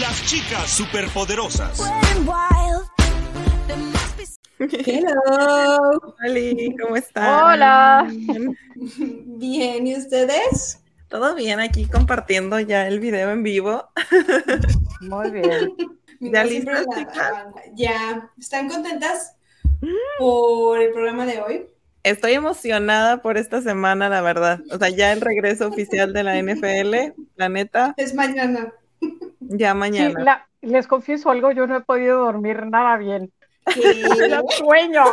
Las chicas superpoderosas. Hello. Hola, ¿cómo están? Hola. Bien, ¿y ustedes? Todo bien aquí compartiendo ya el video en vivo. Muy bien. ¿Ya Mira, listas, siempre la- chicas? Ya, ¿están contentas por el programa de hoy? Estoy emocionada por esta semana, la verdad. O sea, ya el regreso oficial de la NFL, la neta, Es mañana. Ya Sí, mañana. la- les confieso algo, yo no he podido dormir nada bien. Pero sueño,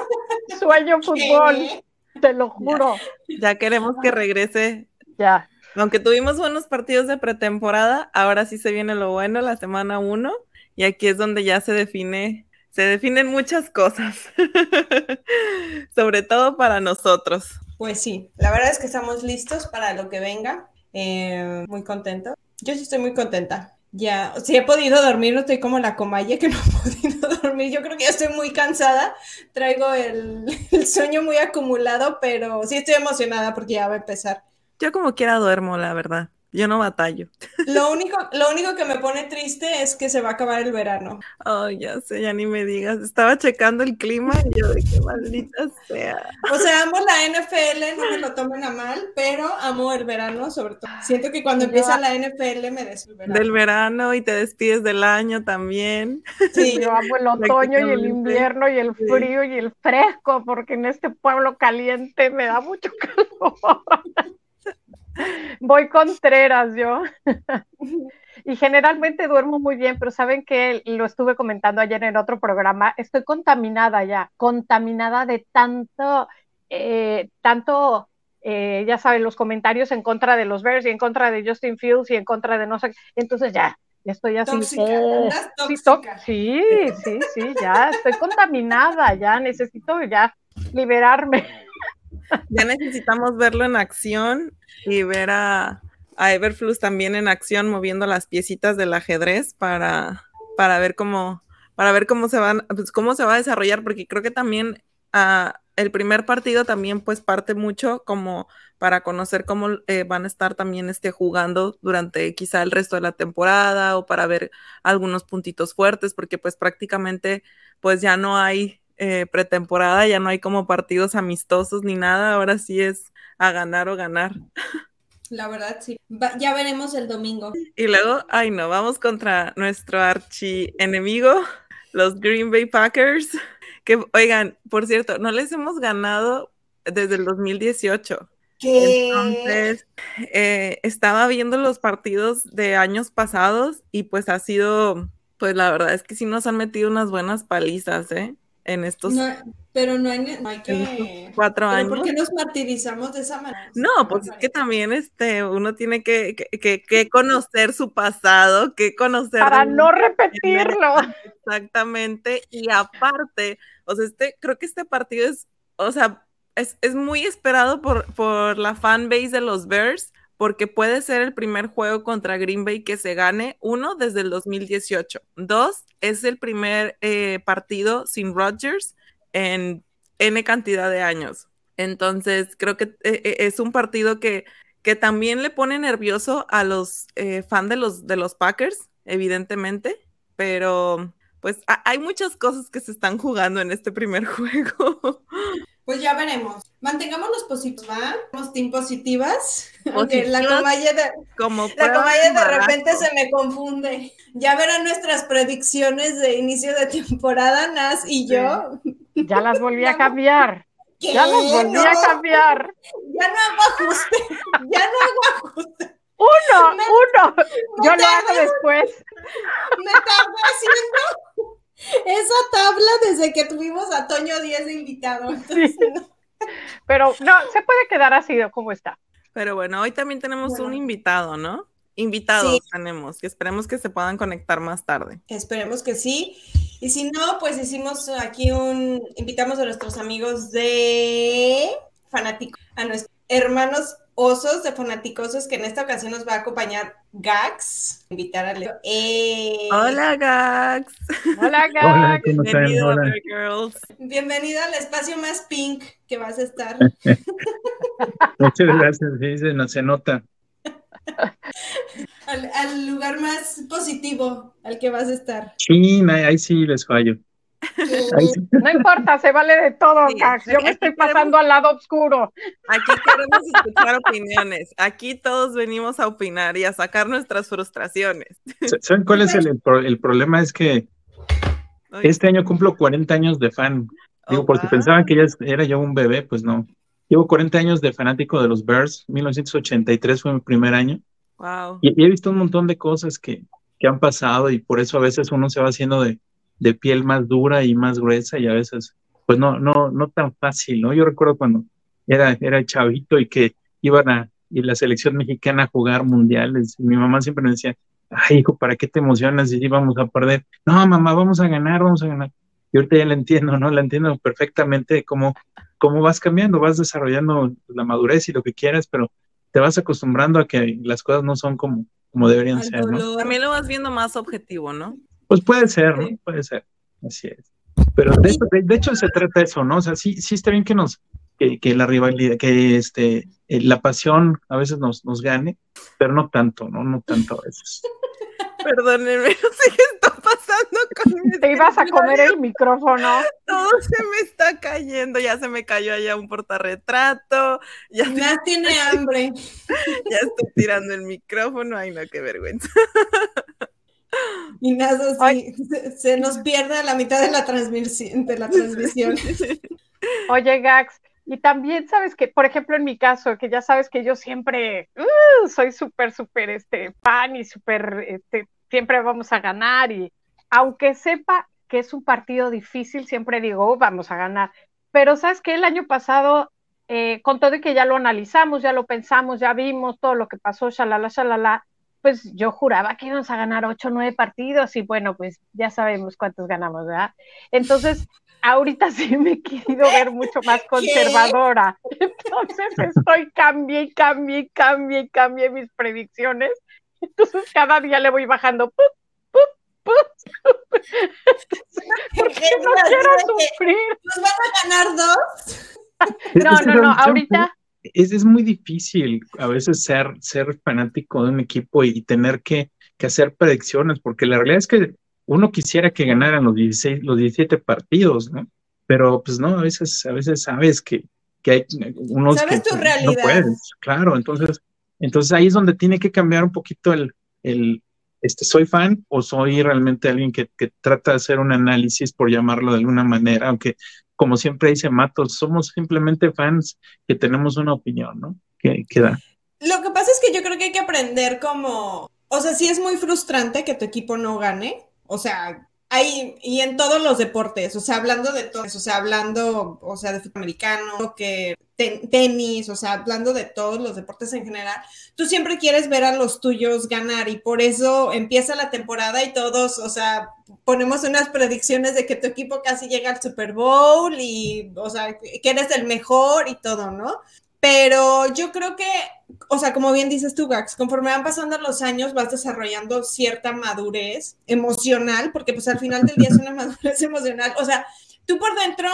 sueño fútbol, ¿Qué? te lo juro. Ya queremos que regrese. Ya, Aunque tuvimos buenos partidos de pretemporada, ahora sí se viene lo bueno, la semana uno, y aquí es donde ya se define, se definen muchas cosas, sobre todo para nosotros. Pues sí, la verdad es que estamos listos para lo que venga. Eh, muy contento. Yo sí estoy muy contenta. Ya, si he podido dormir, no estoy como la comaya que no he podido dormir. Yo creo que ya estoy muy cansada. Traigo el, el sueño muy acumulado, pero sí estoy emocionada porque ya va a empezar. Yo como quiera duermo, la verdad. Yo no batallo. Lo único, lo único que me pone triste es que se va a acabar el verano. Ay, ya sé, ya ni me digas. Estaba checando el clima y yo de qué maldita sea. O sea, amo la NFL, no me lo tomen a mal, pero amo el verano sobre todo. Siento que cuando empieza la NFL me des el verano. Del verano y te despides del año también. Sí, yo amo el otoño y el invierno y el sí. frío y el fresco, porque en este pueblo caliente me da mucho calor. Voy contreras yo. Y generalmente duermo muy bien, pero saben que lo estuve comentando ayer en otro programa, estoy contaminada ya, contaminada de tanto, eh, tanto, eh, ya saben, los comentarios en contra de los Bears y en contra de Justin Fields y en contra de no sé, entonces ya, ya estoy así. tóxica, eh, tóxica. sí, sí, sí, ya estoy contaminada, ya necesito ya liberarme. Ya necesitamos verlo en acción y ver a, a Everflux también en acción moviendo las piecitas del ajedrez para, para ver cómo para ver cómo se van pues, cómo se va a desarrollar porque creo que también ah, el primer partido también pues parte mucho como para conocer cómo eh, van a estar también este, jugando durante quizá el resto de la temporada o para ver algunos puntitos fuertes porque pues prácticamente pues ya no hay eh, pretemporada, ya no hay como partidos amistosos ni nada, ahora sí es a ganar o ganar. La verdad, sí. Va- ya veremos el domingo. Y luego, ay no, vamos contra nuestro archi enemigo, los Green Bay Packers, que oigan, por cierto, no les hemos ganado desde el 2018. ¿Qué? Entonces, eh, estaba viendo los partidos de años pasados y pues ha sido, pues la verdad es que sí nos han metido unas buenas palizas, ¿eh? En estos No, pero no hay, no hay que... cuatro ¿Pero años. ¿Por qué nos martirizamos de esa manera? No, pues es que también este, uno tiene que, que, que- que conocer su pasado, que conocer Para no repetirlo. exactamente, y aparte, o sea, este, creo que este partido es, o sea, es, es muy esperado por, por la fan base de los Bears, porque puede ser el primer juego contra Green Bay que se gane, uno, desde el 2018, dos, es el primer eh, partido sin Rodgers en N cantidad de años. Entonces, creo que eh, eh, es un partido que, que también le pone nervioso a los eh, fans de los, de los Packers, evidentemente, pero pues ha- hay muchas cosas que se están jugando en este primer juego. Pues ya veremos. Mantengámonos positivos, ¿va? Somos team positivas. Aunque la comaya de, Como la de repente se me confunde. Ya verán nuestras predicciones de inicio de temporada, Nas y yo. Ya las volví a cambiar. ¿Qué? Ya las volví a cambiar. Ya no hago ajuste. Ya no hago ajuste. Uno, Me- uno. Yo lo hago después. Me tardé haciendo esa tabla desde que tuvimos a Toño 10 de invitado. Entonces. Pero no, se puede quedar así como está. Pero bueno, hoy también tenemos Bueno. un invitado, ¿no? invitados Sí. tenemos, que esperemos que se puedan conectar más tarde. Esperemos que sí. Y si no, pues hicimos aquí un, invitamos a nuestros amigos de fanáticos, a nuestros hermanos osos de fanaticosos, que en esta ocasión nos va a acompañar Gax. Invitar a Leo. Eh, Hola, Gax. Hola, Hola, Gax. Bienvenido, Hola. Girls. Bienvenido al espacio más pink que vas a estar. Muchas gracias, sí, se, no- se nota. al, al lugar más positivo al que vas a estar. Sí, ahí, ahí sí les fallo. No importa, se vale de todo, Sí, Gax. Yo me estoy pasando al lado oscuro. Aquí queremos escuchar opiniones. Aquí todos venimos a opinar y a sacar nuestras frustraciones. ¿Saben cuál es el, el pro- el problema? Es que este año cumplo 40 años de fan. Digo, oh, por si wow. pensaban que ya era yo un bebé, pues no. Llevo 40 años de fanático de los Bears. 1983 fue mi primer año. Wow. Y, y he visto un montón de cosas que, que han pasado y por eso a veces uno se va haciendo de, de piel más dura y más gruesa y a veces, pues no, no, no tan fácil, ¿no? Yo recuerdo cuando era, era chavito y que iban a, y la selección mexicana a jugar mundiales y mi mamá siempre me decía, ay hijo, ¿para qué te emocionas si íbamos a perder? No, mamá, vamos a ganar, vamos a ganar. Y ahorita ya la entiendo, ¿no? La entiendo perfectamente cómo, cómo vas cambiando, vas desarrollando la madurez y lo que quieras, pero te vas acostumbrando a que las cosas no son como, como deberían Al ser, ¿no? También lo vas viendo más objetivo, ¿no? Pues puede ser, ¿no? Puede ser, así es. Pero de, hecho- de- de hecho se trata eso, ¿no? O sea, sí, sí está bien que nos, que, que la rivalidad, que este, eh, la pasión a veces nos, nos gane, pero no tanto, ¿no? No tanto a veces. Perdónenme, no sé qué está pasando con mi Te ibas a comer el micrófono. Todo se me está cayendo, ya se me cayó allá un portarretrato, ya, Nat tiene hambre. ya estoy tirando el micrófono, ay no, qué vergüenza. Y nada, se, se nos pierde a la mitad de la transmisión. De la transmisión. Oye, Gax, y también sabes que, por ejemplo, en mi caso, que ya sabes que yo siempre uh, soy súper, súper este, fan y súper, este, siempre vamos a ganar y aunque sepa que es un partido difícil, siempre digo, "Oh, vamos a ganar. Pero sabes que el año pasado, eh, con todo y que ya lo analizamos, ya lo pensamos, ya vimos todo lo que pasó, shalala, shalala, pues yo juraba que íbamos a ganar ocho o nueve partidos y bueno, pues ya sabemos cuántos ganamos, ¿verdad? Entonces, ahorita sí me he querido ver mucho más conservadora. Entonces estoy cambié y cambié y cambié y cambié mis predicciones. Entonces cada día le voy bajando. ¡pup, pup, pup! Porque no quiero sufrir. ¿Nos van a ganar dos? No, no, no, ahorita Es, es muy difícil a veces ser, ser fanático de un equipo y tener que, que hacer predicciones, porque la realidad es que uno quisiera que ganaran los 16, los 17 partidos, ¿no? Pero pues no, a veces, a veces sabes que, que hay unos Sabes que tu no puedes, claro, entonces, entonces ahí es donde tiene que cambiar un poquito el, el este, ¿soy fan o soy realmente alguien que, que trata de hacer un análisis, por llamarlo de alguna manera, aunque como siempre dice Matos, somos simplemente fans que tenemos una opinión, ¿no? Que, da. Lo que pasa es que yo creo que hay que aprender como, o sea, sí es muy frustrante que tu equipo no gane, o sea, hay, y en todos los deportes, o sea, hablando de todos, o sea, hablando, o sea, de fútbol americano, que ten- tenis, o sea, hablando de todos los deportes en general, tú siempre quieres ver a los tuyos ganar y por eso empieza la temporada y todos, o sea, ponemos unas predicciones de que tu equipo casi llega al Super Bowl y, o sea, que eres el mejor y todo, ¿no? Pero yo creo que, o sea, como bien dices tú, Gax, conforme van pasando los años vas desarrollando cierta madurez emocional, porque pues al final del día es una madurez emocional. O sea, tú por dentro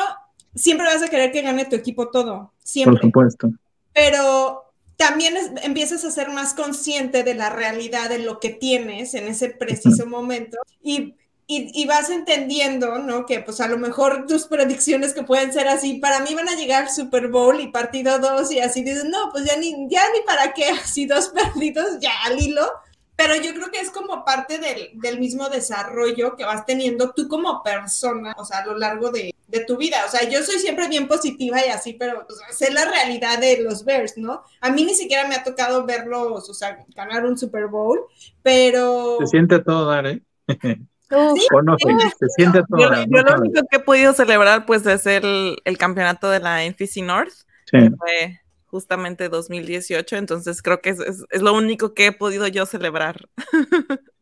siempre vas a querer que gane tu equipo todo, Por siempre. supuesto. Pero también es- empiezas a ser más consciente de la realidad, de lo que tienes en ese preciso momento y, y, y vas entendiendo, ¿no? Que pues a lo mejor tus predicciones que pueden ser así, para mí van a llegar Super Bowl y partido 2 y así dices, no, pues ya ni, ya ni para qué, así dos perdidos ya al hilo. Pero yo creo que es como parte del, del mismo desarrollo que vas teniendo tú como persona, o sea, a lo largo de, de tu vida. O sea, yo soy siempre bien positiva y así, pero pues, sé la realidad de los Bears, ¿no? A mí ni siquiera me ha tocado verlos, o sea, ganar un Super Bowl, pero... Se siente todo dar, ¿eh? Se siente todo Yo, lo único que he podido celebrar pues es el, el campeonato de la NFC North, Sí. fue, justamente 2018, entonces creo que es, es, es lo único que he podido yo celebrar.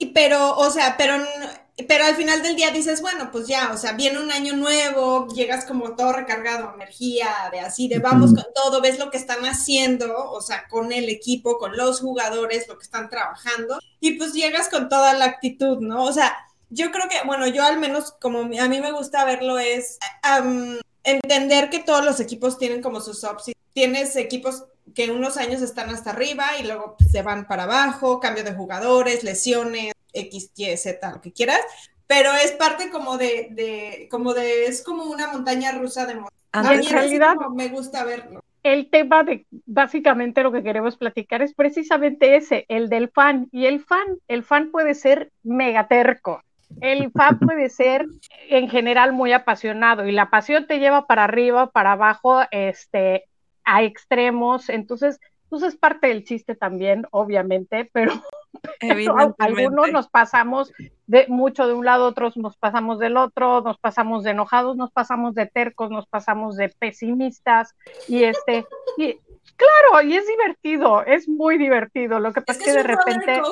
Y pero, o sea, pero, pero al final del día dices, bueno, pues ya, o sea, viene un año nuevo, llegas como todo recargado, energía, de así, de vamos con todo, ves lo que están haciendo, o sea, con el equipo, con los jugadores, lo que están trabajando, y pues llegas con toda la actitud, ¿no? O sea, yo creo que, bueno, yo al menos como a mí me gusta verlo es um, entender que todos los equipos tienen como sus ups. Tienes equipos que unos años están hasta arriba y luego se van para abajo, cambio de jugadores, lesiones, X, Y, Z, lo que quieras, pero es parte como de, de como de, es como una montaña rusa de A en realidad, me gusta verlo. El tema de básicamente lo que queremos platicar es precisamente ese, el del fan. Y el fan, el fan puede ser megaterco. El fan puede ser en general muy apasionado y la pasión te lleva para arriba, para abajo, este, a extremos, entonces, pues es parte del chiste también, obviamente, pero, algunos nos pasamos de mucho de un lado, otros nos pasamos del otro, nos pasamos de enojados, nos pasamos de tercos, nos pasamos de pesimistas, y este, y, claro, y es divertido, es muy divertido, lo que pasa es que, de repente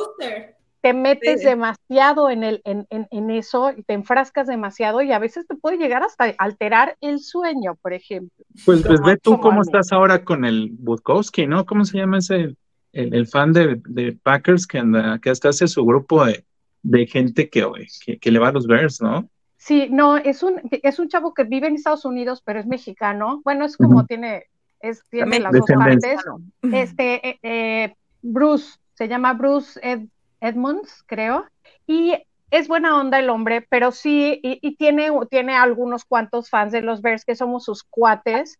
te metes demasiado en, el, en, en, en, eso y te enfrascas demasiado y a veces te puede llegar hasta alterar el sueño, por ejemplo. Pues, pues ve tú cómo estás ahora con el Budkowski, ¿no? ¿Cómo se llama ese, el, el fan de, de, Packers que, anda, que hasta hace su grupo de, de gente que, que, que, le va a los Bears, ¿no? Sí, no, es un, es un chavo que vive en Estados Unidos, pero es mexicano. Bueno, es como uh -huh. tiene, es, tiene las dos partes. Este, eh, eh, Bruce, se llama Bruce Ed, Edmonds, creo, y es buena onda el hombre, pero sí, y, y, tiene, tiene algunos cuantos fans de los Bears que somos sus cuates,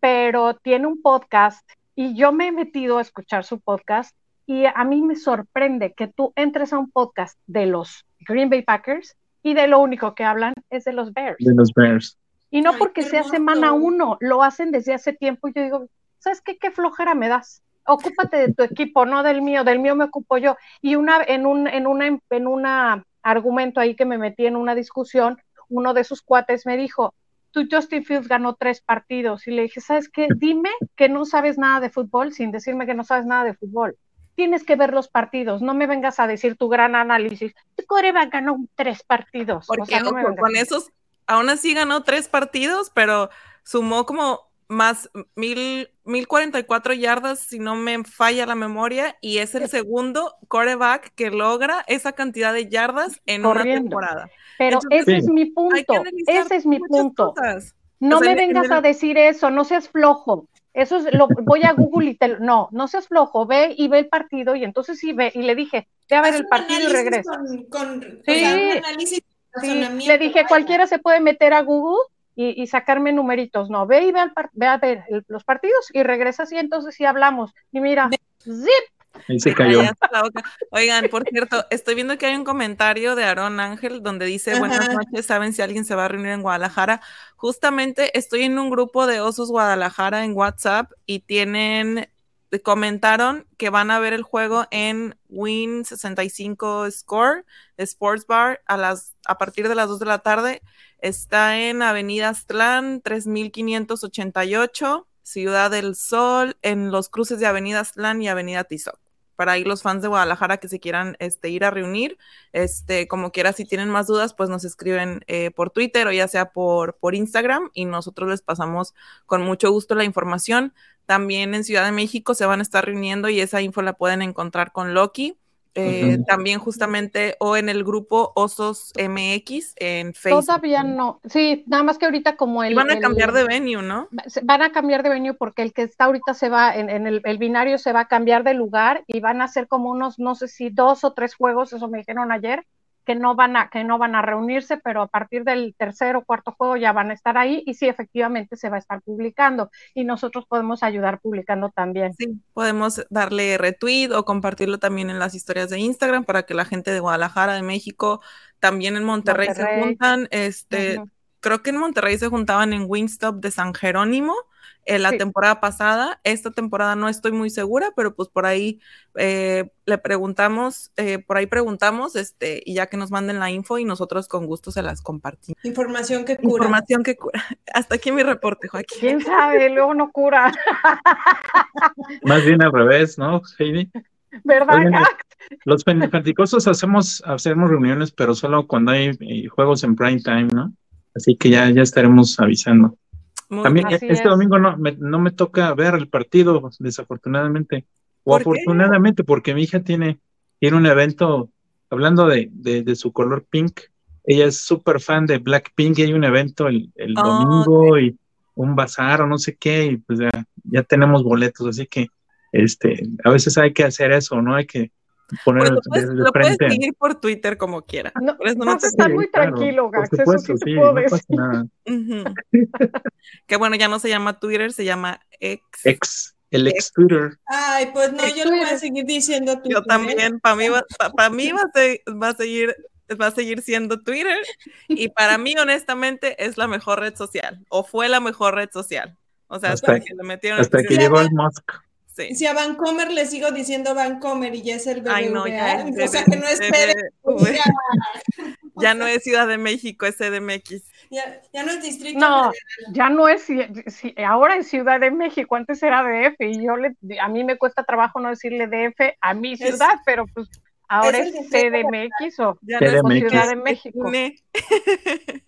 pero tiene un podcast y yo me he metido a escuchar su podcast y a mí me sorprende que tú entres a un podcast de los Green Bay Packers y de lo único que hablan es de los Bears. De los Bears. Y no Ay, porque sea hermoso. semana uno, lo hacen desde hace tiempo y yo digo, ¿sabes qué? ¿Qué flojera me das? ocúpate de tu equipo, no del mío, del mío me ocupo yo. Y una, en un, en una, en una argumento ahí que me metí en una discusión, uno de sus cuates me dijo, tú Justin Fields ganó tres partidos. Y le dije, ¿sabes qué? Dime que no sabes nada de fútbol sin decirme que no sabes nada de fútbol. Tienes que ver los partidos, no me vengas a decir tu gran análisis. Coreba ganó tres partidos. Porque o sea, no con, con esos, aún así ganó tres partidos, pero sumó como más mil, mil cuarenta y cuatro yardas, si no me falla la memoria, y es el segundo coreback que logra esa cantidad de yardas en Corriendo. una temporada. Pero Entonces, ese sí. es mi punto, ese es mi punto. Cosas. No o sea, me vengas el... a decir eso, no seas flojo. Eso es lo voy a Google y te no, no seas flojo, ve y ve el partido y entonces sí ve y le dije, ve a ver el partido y regresa. Con, con, sí, o sea, un análisis sí. le dije, cualquiera se puede meter a Google y, y, sacarme numeritos. No, ve y ve, al ve a ver el, los partidos y regresas y entonces sí hablamos. Y mira, zip. Ahí se cayó. Oigan, por cierto, estoy viendo que hay un comentario de Aaron Ángel donde dice, Ajá. buenas noches, ¿saben si alguien se va a reunir en Guadalajara? Justamente estoy en un grupo de Osos Guadalajara en WhatsApp y tienen, comentaron que van a ver el juego en Win 65 Score, Sports Bar, a, las, a partir de las 2 de la tarde. Está en Avenida Aztlán, 3588, Ciudad del Sol, en los cruces de Avenida Aztlán y Avenida Tizoc. Para ahí los fans de Guadalajara que se quieran este, ir a reunir, este, como quiera, si tienen más dudas, pues nos escriben eh, por Twitter o ya sea por, por Instagram y nosotros les pasamos con mucho gusto la información. También en Ciudad de México se van a estar reuniendo y esa info la pueden encontrar con Loki. Eh, uh -huh. También justamente o en el grupo Osos MX en Facebook. Todavía no, sí, nada más que ahorita como el... Y van a cambiar de venue, ¿no? Van a cambiar de venue porque el que está ahorita se va, en, en el, el, binario se va a cambiar de lugar y van a hacer como unos, no sé si dos o tres juegos, eso me dijeron ayer, que no van a, que no van a reunirse, pero a partir del tercer o cuarto juego ya van a estar ahí y sí, efectivamente se va a estar publicando y nosotros podemos ayudar publicando también. Sí, podemos darle retweet o compartirlo también en las historias de Instagram para que la gente de Guadalajara, de México, también en Monterrey, Monterrey. se juntan, este, uh -huh creo que en Monterrey se juntaban en Wingstop de San Jerónimo eh, la Sí. temporada pasada. Esta temporada no estoy muy segura, pero pues por ahí eh, le preguntamos, eh, por ahí preguntamos, este, y ya que nos manden la info y nosotros con gusto se las compartimos. Información que cura. Información que cura. Hasta aquí mi reporte, Joaquín. ¿Quién sabe? Luego no cura, Más bien al revés, ¿no, Heidi? ¿verdad? Oigan, Los fanticosos hacemos, hacemos reuniones, pero solo cuando hay juegos en prime time, ¿no? Así que ya, ya estaremos avisando. Muy. Así este es. domingo no me, no me toca ver el partido, desafortunadamente. O ¿Por qué? afortunadamente, porque mi hija tiene, tiene un evento, hablando de, de, de su color pink, ella es súper fan de Blackpink y hay un evento el, el Oh, domingo y un bazar o no sé qué, y pues ya, ya tenemos boletos, así que este, a veces hay que hacer eso, ¿no? Hay que poner Pues lo de, puedes, de lo puedes seguir por Twitter como quiera. No, no vas te- a estar Sí, muy claro, tranquilo, por Gax, eso sí supuesto, te sí, puedo no pasa decir. nada. Que bueno, ya no se llama Twitter, se llama X. Ex, el ex Twitter. Ay, pues no, yo le voy a seguir diciendo tu Yo también, para mí, va, pa- pa' mí va, a se- va a seguir va a seguir siendo Twitter y para mí honestamente es la mejor red social o fue la mejor red social. O sea, Hasta- hasta que le metieron Hasta que llegó el Musk. Sí. Si a Vancomer le sigo diciendo Vancomer y ya es el BBVA, Ay, no, ya es o sea que no. Ya, no es Ciudad de México, es CDMX. ya, ya no es distrito. No, federal. ya no es, ahora es Ciudad de México, antes era DF y yo le, a mí me cuesta trabajo no decirle DF a mi ciudad, pero pues ahora es es, CDMX o, Ya no es CDMX. Ciudad de México. INE,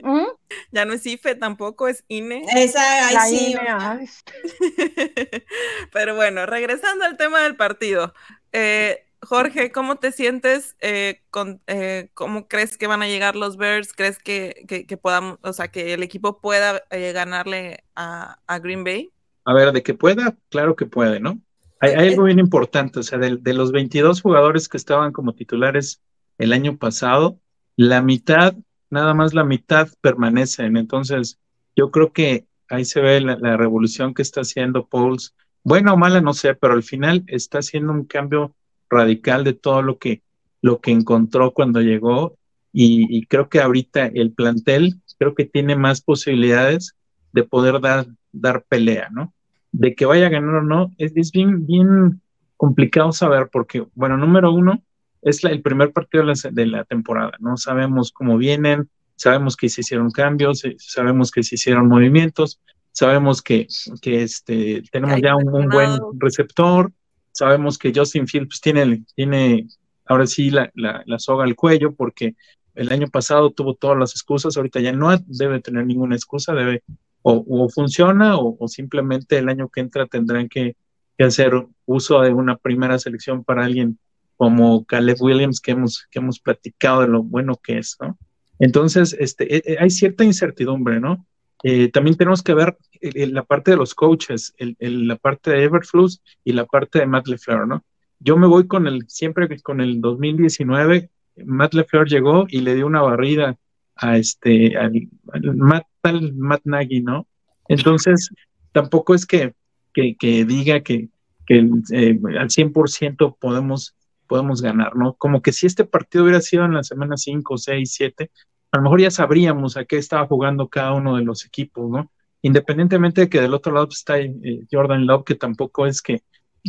¿Mm? ya no es IFE tampoco, es INE. Esa, ay, La sí. INE, ay, Pero bueno, regresando al tema del partido. eh, Jorge, ¿cómo te sientes? eh, con, eh, ¿Cómo crees que van a llegar los Bears? ¿Crees que, que, que podamos, o sea, que el equipo pueda eh, ganarle a, a Green Bay? A ver, de que pueda, claro que puede, ¿no? Hay, hay algo bien importante, o sea, de, de los 22 jugadores que estaban como titulares el año pasado, la mitad, nada más la mitad permanecen. Entonces, yo creo que ahí se ve la, la revolución que está haciendo Pauls. Buena o mala, no sé, pero al final está haciendo un cambio radical de todo lo que, lo que encontró cuando llegó. Y, y creo que ahorita el plantel, creo que tiene más posibilidades de poder dar, dar pelea, ¿no? De que vaya a ganar o no, es, es bien, bien complicado saber porque, bueno, número uno, es la- el primer partido de la, de la temporada, ¿no? Sabemos cómo vienen, sabemos que se hicieron cambios, eh, sabemos que se hicieron movimientos, sabemos que, que este, tenemos ya un, un buen receptor, sabemos que Justin Fields tiene, tiene ahora sí la, la, la soga al cuello porque el año pasado tuvo todas las excusas, ahorita ya no debe tener ninguna excusa, debe o, funciona o, simplemente el año que entra tendrán que, hacer uso de una primera selección para alguien como Caleb Williams que hemos, que hemos platicado de lo bueno que es, ¿no? Entonces, este, eh, eh, hay cierta incertidumbre, ¿no? Eh, también tenemos que ver el- la parte de los coaches, el- la parte de Everflux y la parte de Matt LeFleur, ¿no? Yo me voy con el, siempre con el 2019, Matt LeFleur llegó y le dio una barrida a este, al Matt, tal Matt Nagy, ¿no? Entonces, tampoco es que, que, diga que, que eh, al 100% podemos, podemos ganar, ¿no? Como que si este partido hubiera sido en la semana 5, 6, 7, a lo mejor ya sabríamos a qué estaba jugando cada uno de los equipos, ¿no? Independientemente de que del otro lado está eh, Jordan Love, que tampoco es que,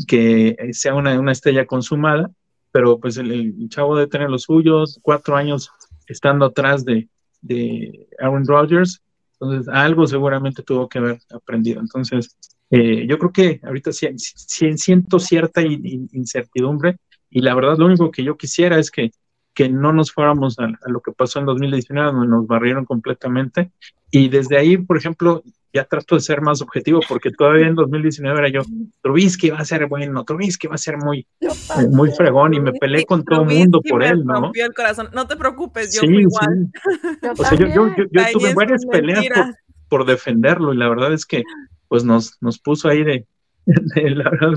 que sea una, estrella consumada, pero pues el, el chavo debe tener los suyos, cuatro años estando atrás de Aaron Rodgers, entonces algo seguramente tuvo que haber aprendido. Entonces, eh, yo creo que ahorita sí, sí- siento cierta in- in- incertidumbre y la verdad lo único que yo quisiera es que, que no nos fuéramos a, a lo que pasó en 2019, donde nos barrieron completamente. Y desde ahí, por ejemplo, ya trato de ser más objetivo porque todavía en 2019 era yo, Trubisky va a ser bueno, Trubisky va a ser muy, eh, muy fregón y me peleé con todo el mundo por él, ¿no? rompió el corazón. No te preocupes, yo Sí, fui igual. sí. yo O sea, yo, yo, yo, tuve varias peleas por, por defenderlo y la verdad es que pues nos, nos puso ahí de, de, la verdad,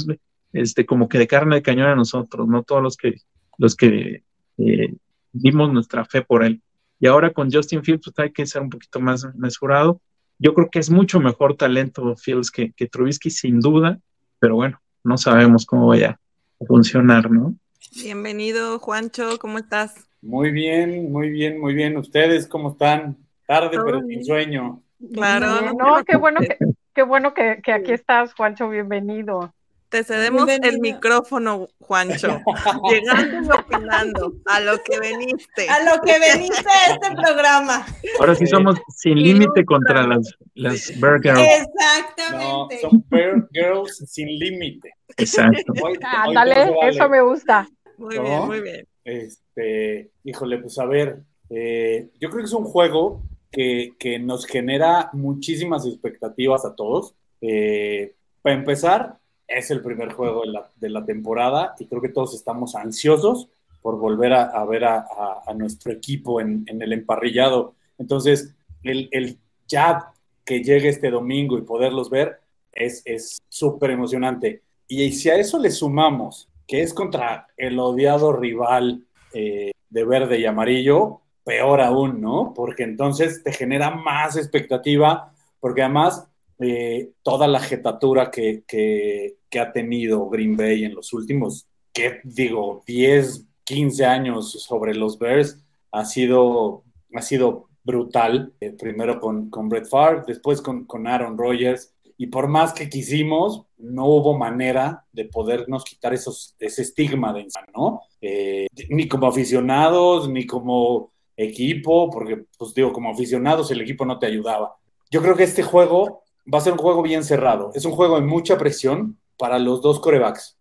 este, como que de carne de cañón a nosotros, no todos los que, los que eh, dimos nuestra fe por él. Y ahora con Justin Fields pues, hay que ser un poquito más mesurado. Yo creo que es mucho mejor talento Fields que, que Trubisky, sin duda, pero bueno, no sabemos cómo vaya a funcionar, ¿no? Bienvenido, Juancho, ¿cómo estás? Muy bien, muy bien, muy bien. ¿Ustedes cómo están? tarde Todo pero sin sueño. Claro, no qué bueno que, qué bueno que, que aquí estás, Juancho, bienvenido. Te cedemos el micrófono, Juancho. Llegando y opinando a lo que veniste. A lo que veniste a este programa. Ahora sí somos sin límite contra las, las Bear Girls. No, Exactamente. son Bear Girls sin límite. Exacto. Hoy- Ándale, vale. eso me gusta. Muy ¿No? bien, muy bien. Este, híjole, pues a ver, eh, yo creo que es un juego que, que nos genera muchísimas expectativas a todos. Eh, para empezar, es el primer juego de la, de la temporada y creo que todos estamos ansiosos por volver a, ver a, nuestro equipo en, en el emparrillado. Entonces, el, el ya que llegue este domingo y poderlos ver es es súper emocionante. Y si a eso le sumamos que es contra el odiado rival eh, de verde y amarillo, peor aún, ¿no? Porque entonces te genera más expectativa, porque además eh, toda la jetatura que, que, que ha tenido Green Bay en los últimos, que digo, 10, 15 años sobre los Bears ha sido, ha sido brutal. Eh, primero con, con Brett Favre, después con, con Aaron Rodgers. Y por más que quisimos, no hubo manera de podernos quitar esos, ese estigma de encima, ¿no? Eh, ni como aficionados, ni como equipo, porque, pues digo, como aficionados el equipo no te ayudaba. Yo creo que este juego va a ser un juego bien cerrado. Es un juego de mucha presión para los dos corebacks,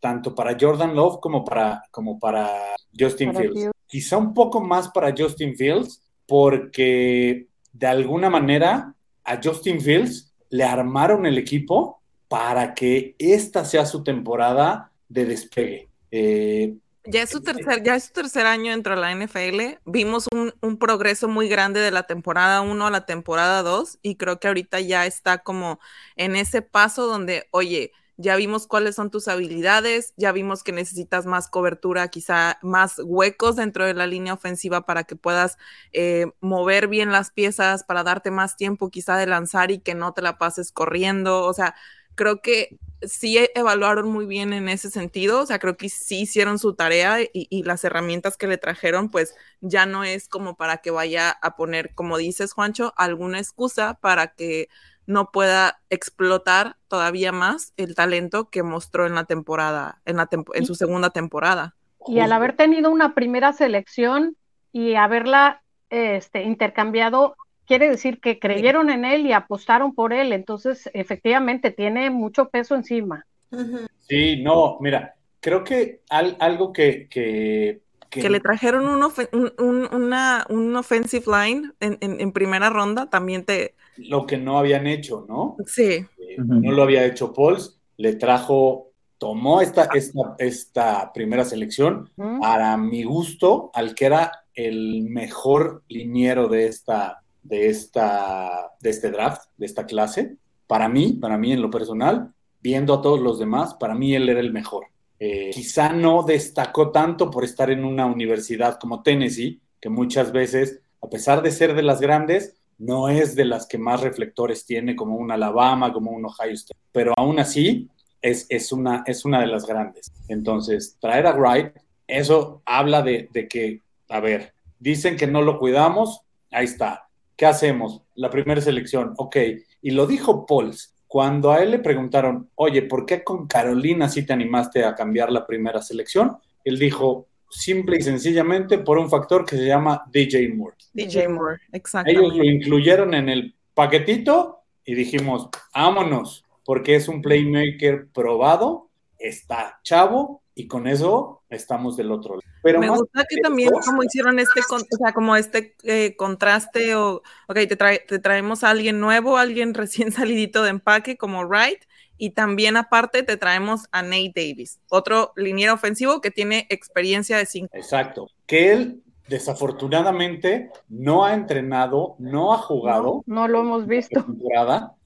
tanto para Jordan Love como para, como para Justin Para Fields. Fields. Quizá un poco más para Justin Fields, porque de alguna manera a Justin Fields le armaron el equipo para que esta sea su temporada de despegue. Eh, Ya es su tercer, ya es su tercer año dentro de la NFL. Vimos un, un progreso muy grande de la temporada 1 a la temporada 2 y creo que ahorita ya está como en ese paso donde, oye, ya vimos cuáles son tus habilidades, ya vimos que necesitas más cobertura, quizá más huecos dentro de la línea ofensiva para que puedas eh, mover bien las piezas, para darte más tiempo quizá de lanzar y que no te la pases corriendo. O sea, creo que sí e- evaluaron muy bien en ese sentido, o sea, creo que sí hicieron su tarea y, y las herramientas que le trajeron, pues ya no es como para que vaya a poner, como dices, Juancho, alguna excusa para que no pueda explotar todavía más el talento que mostró en la temporada, en, la tempo- en su segunda temporada. Y al haber tenido una primera selección y haberla este, intercambiado, quiere decir que creyeron en él y apostaron por él. Entonces, efectivamente, tiene mucho peso encima. Sí, no, mira, creo que al- algo que, que, que- Que le trajeron un, ofen- un, un- una, un offensive line en, en- en primera ronda, también te... lo que no habían hecho, ¿no? Sí, Eh. No lo había hecho Pauls, le trajo, tomó esta, esta, esta primera selección, para mi gusto, al que era el mejor liniero de esta, de esta, de este draft, de esta clase. Para mí, para mí en lo personal, viendo a todos los demás, para mí él era el mejor. Eh, quizá no destacó tanto por estar en una universidad como Tennessee, que muchas veces, a pesar de ser de las grandes, no es de las que más reflectores tiene, como un Alabama, como un Ohio State. Pero aún así, es, es, una, es una de las grandes. Entonces, traer a Wright, eso habla de, de que, a ver, dicen que no lo cuidamos, ahí está. ¿Qué hacemos? La primera selección, ok. Y lo dijo Pauls. Cuando a él le preguntaron, oye, ¿por qué con Carolina sí te animaste a cambiar la primera selección? Él dijo, simple y sencillamente por un factor que se llama DJ Moore. DJ Moore, Ellos exactamente. lo incluyeron en el paquetito y dijimos, vámonos, porque es un playmaker probado, está chavo y con eso estamos del otro lado. Pero Me gusta que también eso, como hicieron este, con- o sea, como este eh, contraste o, ok, te, trae- te traemos a alguien nuevo, alguien recién salidito de empaque como Wright, y también aparte te traemos a Nate Davis, otro liniero ofensivo que tiene experiencia de cinco. Exacto, que él desafortunadamente no ha entrenado, no ha jugado No, no lo hemos visto.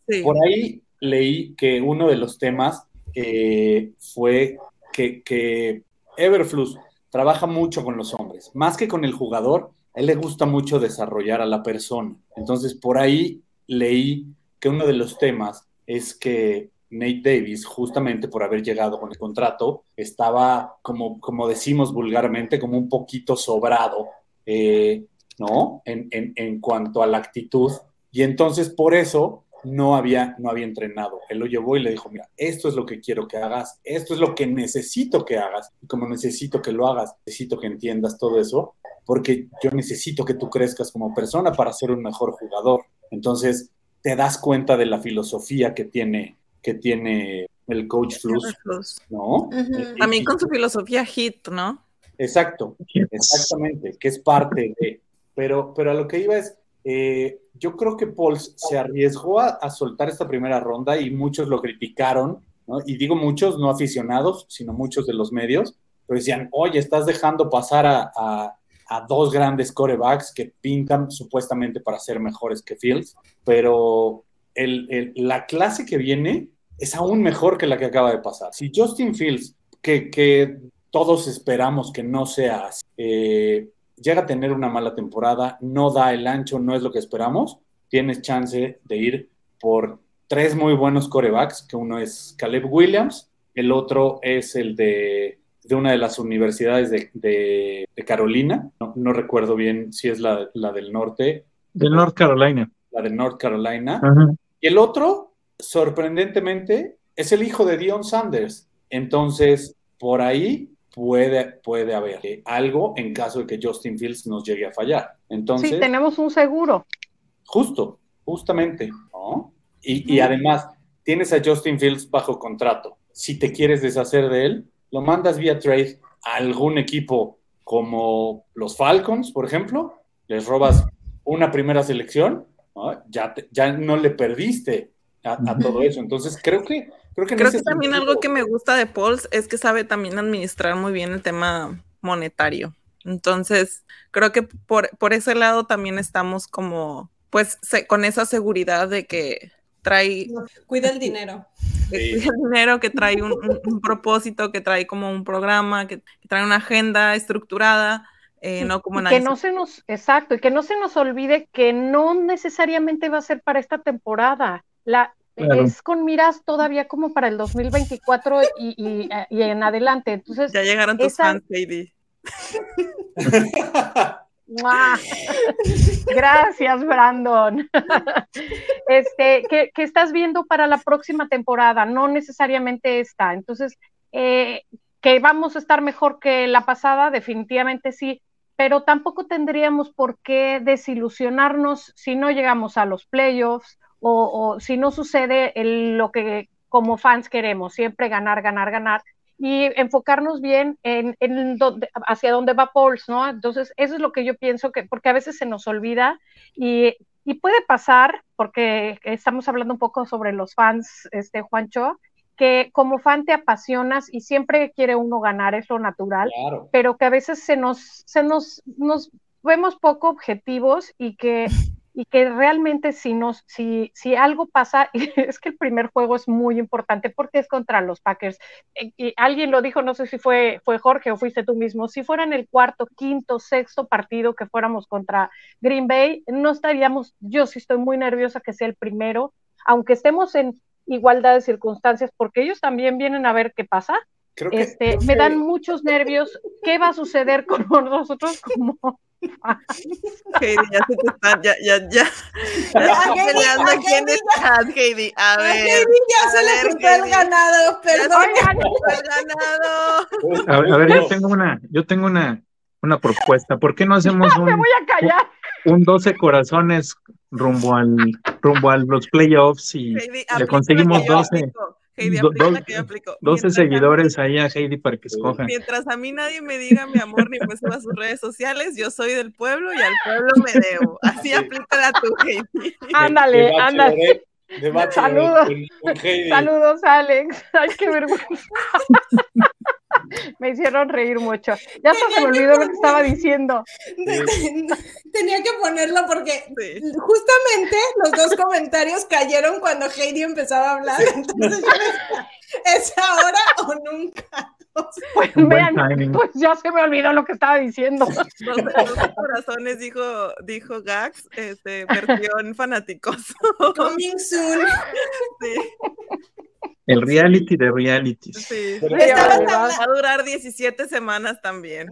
Sí. Por ahí leí que uno de los temas eh, fue que, que Everflux trabaja mucho con los hombres, más que con el jugador, a él le gusta mucho desarrollar a la persona. Entonces, por ahí leí que uno de los temas es que Nate Davis, justamente por haber llegado con el contrato, estaba, como, como decimos vulgarmente, como un poquito sobrado. Eh, ¿no? En, en, en cuanto a la actitud. Y entonces por eso no había, no había entrenado. Él lo llevó y le dijo, mira, esto es lo que quiero que hagas, esto es lo que necesito que hagas. Y como necesito que lo hagas, necesito que entiendas todo eso, porque yo necesito que tú crezcas como persona para ser un mejor jugador. Entonces, te das cuenta de la filosofía que tiene, que tiene el coach Flus, ¿no? También con su filosofía hit, ¿no? Exacto, exactamente, que es parte de... Pero, pero a lo que iba es, eh, yo creo que Paul se arriesgó a, soltar esta primera ronda y muchos lo criticaron, ¿no? y digo muchos, no aficionados, sino muchos de los medios, pero decían, oye, estás dejando pasar a, a, dos grandes corebacks que pintan supuestamente para ser mejores que Fields, pero el, la clase que viene es aún mejor que la que acaba de pasar. Si Justin Fields, que, que todos esperamos que no sea eh, llega a tener una mala temporada, no da el ancho, no es lo que esperamos, tienes chance de ir por tres muy buenos corebacks, que uno es Caleb Williams, el otro es el de, una de las universidades de, Carolina, no, recuerdo bien si es la, del norte. De North Carolina. La de North Carolina. Y el otro, sorprendentemente, es el hijo de Dion Sanders. Entonces, por ahí puede, puede haber algo en caso de que Justin Fields nos llegue a fallar. Entonces, sí, tenemos un seguro. Justo, justamente, ¿no? Y, y además, tienes a Justin Fields bajo contrato. Si te quieres deshacer de él, lo mandas vía trade a algún equipo como los Falcons, por ejemplo, les robas una primera selección, Ya, ya no le perdiste a, a, todo eso. Entonces, creo que Creo que, Creo que también algo que me gusta de Pauls es que sabe también administrar muy bien el tema monetario. Entonces, creo que por, por ese lado también estamos como, pues, con esa seguridad de que trae... Cuida el dinero. Que cuida el dinero, que trae un, propósito, que trae como un programa, que, trae una agenda estructurada. Eh, no como que no se nos, exacto, y que no se nos olvide que no necesariamente va a ser para esta temporada. La, es con miras todavía como para el 2024 y, y, y en adelante. Entonces, ya llegaron tus fans, Katie. Gracias, Brandon. Este, ¿qué, estás viendo para la próxima temporada? No necesariamente esta. Entonces, eh, que vamos a estar mejor que la pasada, definitivamente sí, pero tampoco tendríamos por qué desilusionarnos si no llegamos a los playoffs o, si no sucede lo que como fans queremos, siempre ganar, ganar, ganar, y enfocarnos bien en, en hacia dónde va Pauls, ¿no? Entonces, eso es lo que yo pienso que, porque a veces se nos olvida y, y puede pasar, porque estamos hablando un poco sobre los fans, este Juancho, que como fan te apasionas y siempre quiere uno ganar, es lo natural, pero que a veces se nos, se nos, nos vemos poco objetivos y que y que realmente si, nos, si, si algo pasa, es que el primer juego es muy importante porque es contra los Packers. Eh, y alguien lo dijo, no sé si fue, fue Jorge o fuiste tú mismo, si fuera en el cuarto, quinto, sexto partido que fuéramos contra Green Bay, no estaríamos, yo sí estoy muy nerviosa que sea el primero, aunque estemos en igualdad de circunstancias, porque ellos también vienen a ver qué pasa. este, me dan muchos nervios. ¿Qué va a suceder con nosotros como Heidi, ya se te están, ya, ya, ya. Ya peleando aquí en el chat, Heidi. A ver. Heidi ya se le juntó el ganado, perdón. El ganado. A ver, a ver, yo tengo una, yo tengo una, una propuesta. ¿Por qué no hacemos un, voy a callar. un 12 corazones rumbo al rumbo a los playoffs y Heidi, le conseguimos 12? Heidi, aplica que yo aplico. 12 seguidores ahí a Heidi para que escojan. Mientras a mí nadie me diga mi amor ni me suba a sus redes sociales, yo soy del pueblo y al pueblo me debo. Así aplícala tú, Heidi. Ándale, ándale. Saludos. Saludos, Alex. Ay, qué vergüenza. me hicieron reír mucho. Ya hasta se me olvidó lo que estaba diciendo. Tenía que ponerlo porque justamente los dos comentarios cayeron cuando Heidi empezaba a hablar. Entonces yo decía, ¿es ahora o nunca? Pues vean, pues ya se me olvidó lo que estaba diciendo. Los, corazones dijo, dijo Gax, este, versión fanáticos. Coming soon. Sí. El reality de realities. Sí. Va a durar 17 semanas también.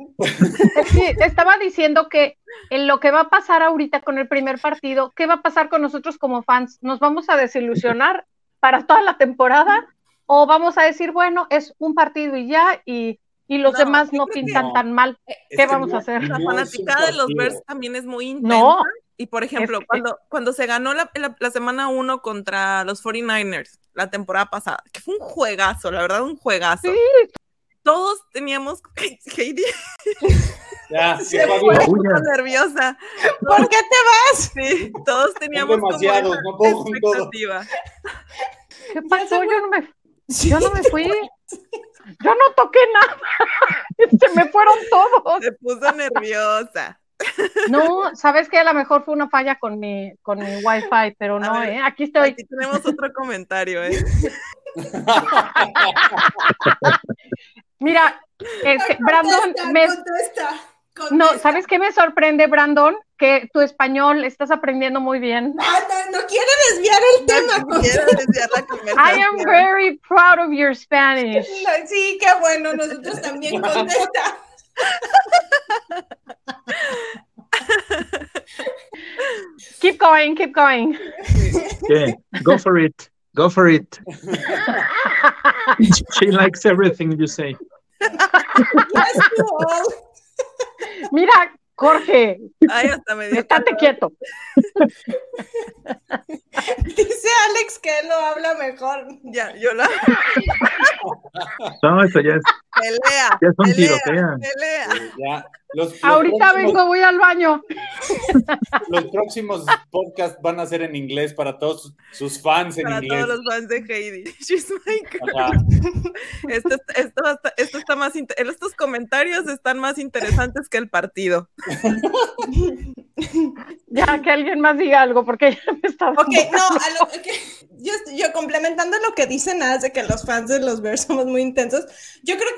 Sí, estaba diciendo que en lo que va a pasar ahorita con el primer partido, ¿qué va a pasar con nosotros como fans? ¿Nos vamos a desilusionar para toda la temporada? ¿O vamos a decir, bueno, es un partido y ya, y, y los No, demás no pintan no. tan mal? Es ¿Qué vamos no- a hacer? La fanaticada de los. Bears también es muy intensa. No, Y por ejemplo, que- cuando, cuando se ganó la, la- la semana 1 contra los 49ers la temporada pasada, que fue un juegazo, la verdad, un juegazo. Sí. Todos teníamos. Heidi Ya, Uy, nerviosa. ¿Por qué te vas? Sí, todos teníamos como demasiados, esa no puedo con todo. expectativa. ¿qué pasó? Yo no me, yo no me fui. Yo no toqué nada. Se me fueron todos. Se puso nerviosa. No, sabes que a lo mejor fue una falla con mi, con mi wifi, pero no, ver, ¿eh? Aquí estoy. Aquí tenemos otro comentario, ¿eh? Mira, este, Brandon, Contesta, me, contesta, no. ¿sabes qué me sorprende, Brandon? Que tu español estás aprendiendo muy bien. Ah, no, no quiere desviar el tema. No quiero desviar la I conversación. am very proud of your Spanish. No, Sí, qué bueno, nosotros también contesta. Keep going, keep going. yeah, go for it. Go for it. She likes everything you say. Yes, you all. Mira, Jorge, Ay, hasta me dio estate calor. quieto. Dice Alex que él lo habla mejor. Ya, yo la No, eso ya es, pelea. ya es un pelea, tirotea. pelea. Ya, los, los Ahorita próximos- vengo, voy al baño. Los próximos podcasts van a ser en inglés para todos sus fans en Para inglés. todos los fans de Heidi. She's my. Esto, esto, está- esto está más estos comentarios están más interesantes que el partido. Ya que alguien más diga algo, porque ya me está. Ok, no, a lo que- yo, yo complementando lo que dicen nada de que los fans de los Bears somos muy intensos, yo creo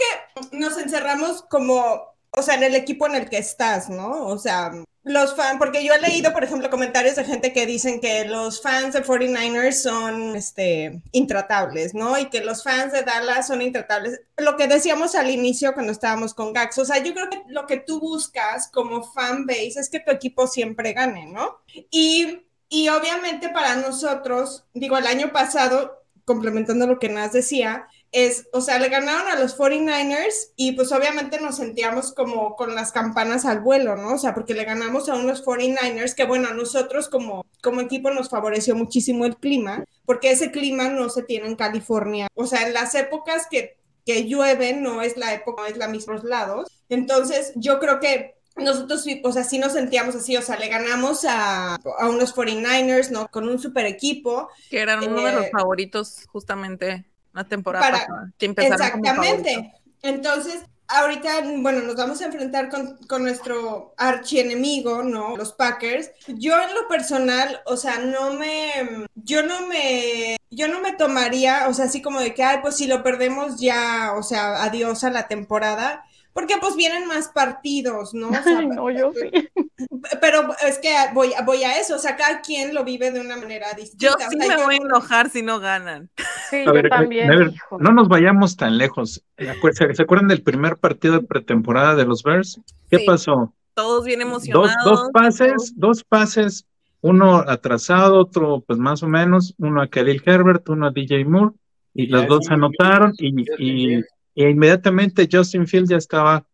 que nos encerramos como, o sea, en el equipo en el que estás, ¿no? O sea, los fans, porque yo he leído, por ejemplo, comentarios de gente que dicen que los fans de 49ers son, este, intratables, ¿no? Y que los fans de Dallas son intratables. Lo que decíamos al inicio cuando estábamos con Gax, o sea, yo creo que lo que tú buscas como fan base es que tu equipo siempre gane, ¿no? Y y obviamente para nosotros, digo, el año pasado, complementando lo que Nas decía, es, o sea, le ganaron a los 49ers y pues obviamente nos sentíamos como con las campanas al vuelo, ¿no? O sea, porque le ganamos a unos 49ers que, bueno, a nosotros como, como equipo nos favoreció muchísimo el clima, porque ese clima no se tiene en California. O sea, en las épocas que, que llueve no es la época, no es la misma los lados. Entonces, yo creo que nosotros, sí, o sea, sí nos sentíamos así, o sea, le ganamos a, a unos 49ers, ¿no? Con un super equipo. Que eran uno de los Eh, favoritos justamente la temporada para- pasada. Que. Exactamente. Entonces, ahorita, bueno, nos vamos a enfrentar con, con nuestro archienemigo, ¿no? Los Packers. Yo en lo personal, o sea, no me, yo no me, yo no me tomaría, o sea, así como de que, ay, pues si lo perdemos ya, o sea, adiós a la temporada. Porque pues vienen más partidos, ¿no? O sea, Ay, no, yo sí. Pero es que voy, voy a eso, o sea, cada quien lo vive de una manera Yo distinta. sí o sea, me yo voy a no- enojar si no ganan. Sí, A yo ver, también. a ver, hijo. no nos vayamos tan lejos. ¿Se se acuerdan del primer partido de pretemporada de los Bears? ¿Qué Sí. pasó? Todos bien Dos, emocionados. dos pases, dos pases, uno atrasado, otro pues más o menos, uno a Khalil Herbert, uno a DJ Moore, y Ya los dos un- anotaron y, y- y inmediatamente Justin Fields ya estaba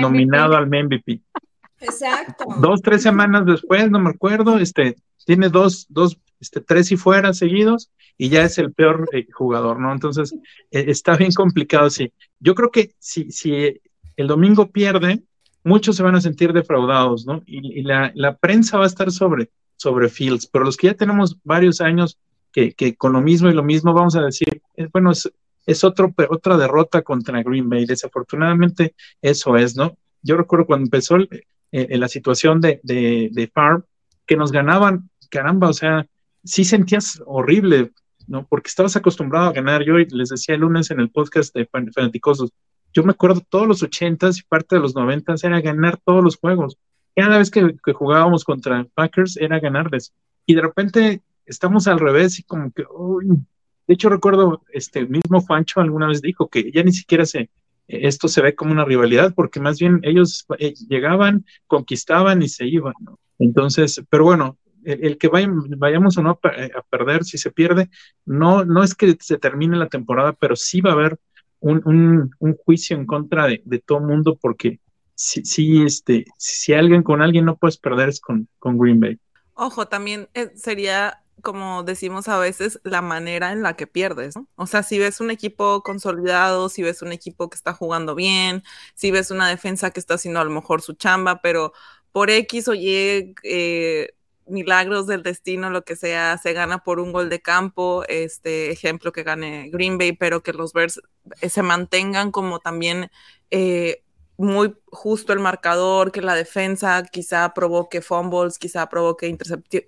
nominado MVP. al MVP. Exacto. Dos, tres semanas después, no me acuerdo, este, tiene dos, dos, este, tres y fuera seguidos y ya es el peor eh, jugador, ¿no? Entonces, eh, está bien complicado, sí. Yo creo que si, si el domingo pierde, muchos se van a sentir defraudados, ¿no? Y, y la, la prensa va a estar sobre, sobre Fields, pero los que ya tenemos varios años que, que con lo mismo y lo mismo vamos a decir, eh, bueno, es, es otro, otra derrota contra Green Bay, desafortunadamente eso es, ¿no? Yo recuerdo cuando empezó la situación de, de, de Farm, que nos ganaban, caramba, o sea, sí sentías horrible, ¿no? Porque estabas acostumbrado a ganar. Yo les decía el lunes en el podcast de Fan- Fanaticosos, yo me acuerdo todos los ochentas y parte de los noventas era ganar todos los juegos. Cada vez que, jugábamos contra Packers era ganarles. Y de repente estamos al revés y como que, De hecho, recuerdo, este mismo Fancho alguna vez dijo que ya ni siquiera se, esto se ve como una rivalidad, porque más bien ellos eh, llegaban, conquistaban y se iban, ¿no? Entonces, pero bueno, el, que vayamos o no eh, a, perder, si se pierde, no, no es que se termine la temporada, pero sí va a haber un, juicio en contra de, todo el mundo, porque si, si, este, si alguien con alguien no puedes perder es con, con Green Bay. Ojo, también eh, sería como decimos a veces, la manera en la que pierdes, ¿no? O sea, si ves un equipo consolidado, si ves un equipo que está jugando bien, si ves una defensa que está haciendo a lo mejor su chamba, pero por X o Y eh, milagros del destino, lo que sea, se gana por un gol de campo, este ejemplo que gane Green Bay, pero que los Bears eh, se mantengan como también eh, muy justo el marcador, que la defensa quizá provoque fumbles, quizá provoque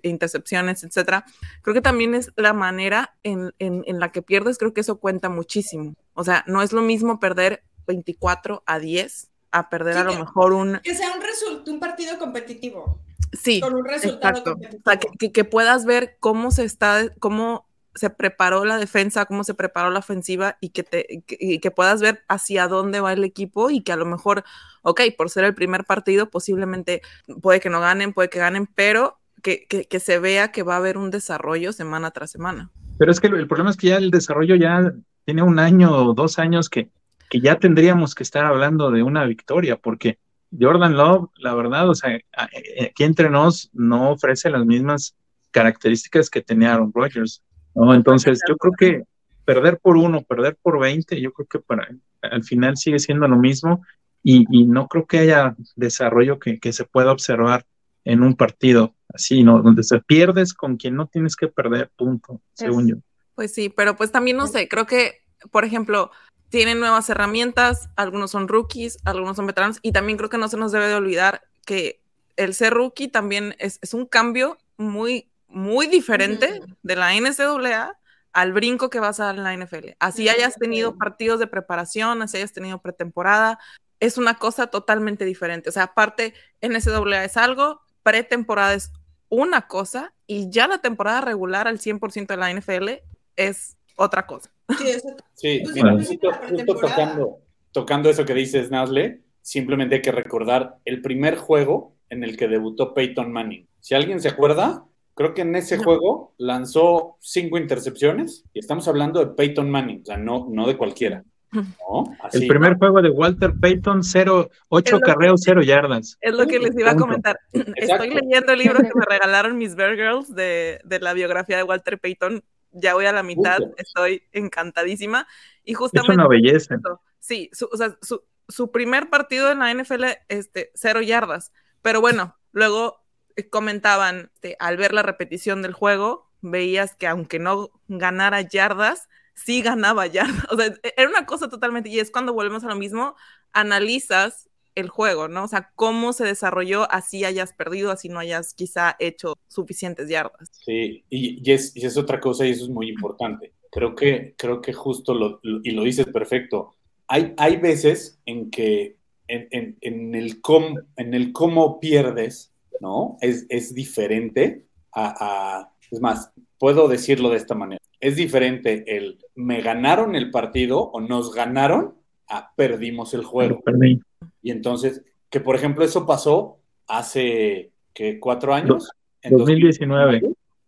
intercepciones, etcétera. Creo que también es la manera en, la que pierdes, creo que eso cuenta muchísimo. O sea, no es lo mismo perder 24 a 10 a perder a lo mejor un... Que sea un, un partido competitivo. Sí. Con un resultado competitivo. O sea, que, que, puedas ver cómo se está, cómo se preparó la defensa, cómo se preparó la ofensiva y que, te, que, puedas ver hacia dónde va el equipo y que a lo mejor, ok, por ser el primer partido, posiblemente puede que no ganen, puede que ganen, pero que, que, se vea que va a haber un desarrollo semana tras semana. Pero es que el problema es que ya el desarrollo ya tiene un año o dos años que, que ya tendríamos que estar hablando de una victoria, porque Jordan Love, la verdad, o sea, aquí entre nos no ofrece las mismas características que tenía Aaron Rodgers. ¿no? Entonces, yo creo que perder por uno, perder por 20, yo creo que para al final sigue siendo lo mismo y, no creo que haya desarrollo que, se pueda observar en un partido así, ¿no? Donde se pierdes con quien no tienes que perder, punto, según yo. Pues sí, pero pues también no sé, creo que, por ejemplo, tienen nuevas herramientas, algunos son rookies, algunos son veteranos, y también creo que no se nos debe de olvidar que el ser rookie también es, es un cambio muy muy diferente de la NCAA al brinco que vas a dar en la NFL. Así hayas tenido partidos de preparación, así hayas tenido pretemporada, es una cosa totalmente diferente. O sea, aparte, NCAA es algo, pretemporada es una cosa y ya la temporada regular al 100% de la NFL es otra cosa. Sí, justo, tocando, tocando eso que dices, Nasle, simplemente hay que recordar el primer juego en el que debutó Peyton Manning. Si alguien se acuerda, Creo que en ese juego lanzó cinco intercepciones y estamos hablando de Peyton Manning, o sea, no, no de cualquiera. el primer juego de Walter Payton, 0, 8 carreos, 0 yardas. Es lo que les iba a comentar. Estoy leyendo el libro que me regalaron mis Bear Girls de, de, la biografía de Walter Payton. Ya voy a la mitad, estoy encantadísima. Y justamente. Es una belleza. Sí, su, o sea, su, su primer partido en la NFL, este, cero yardas. Pero bueno, luego comentaban, al ver la repetición del juego, veías que aunque no ganara yardas, sí ganaba yardas. O sea, e-, era una cosa totalmente, y es cuando volvemos a lo mismo, analizas el juego, ¿no? O sea, cómo se desarrolló, así hayas perdido, así no hayas quizá hecho suficientes yardas. Sí, y, es, es, otra cosa y eso es muy importante. Creo que, creo que justo, lo, y lo dices perfecto, hay, hay veces en que en, en, el, com, en el cómo pierdes, ¿no? Es, es diferente a, es más, puedo decirlo de esta manera. Es diferente el me ganaron el partido o nos ganaron a perdimos el juego. Y entonces, que por ejemplo eso pasó hace, ¿qué? ¿Cuatro años? En 2019.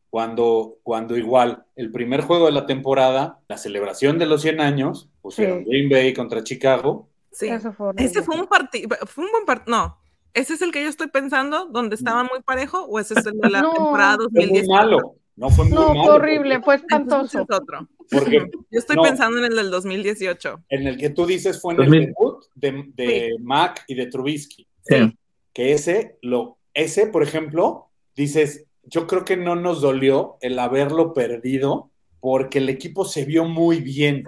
cuando, cuando igual el primer juego de la temporada, la celebración de los 100 años, pusieron Green Bay contra Chicago. Sí, ese fue un partido, fue un buen partido, no, ¿Ese es el que yo estoy pensando, donde estaba muy parejo, o ese es el de la temporada 2010? Fue muy malo. No fue muy no, malo. fue horrible, fue espantoso. Es otro. Porque, yo estoy pensando en el del 2018. En el que tú dices fue en el debut de, de Mac y de Trubisky. Sí. Que ese, lo, ese, por ejemplo, dices, yo creo que no nos dolió el haberlo perdido porque el equipo se vio muy bien.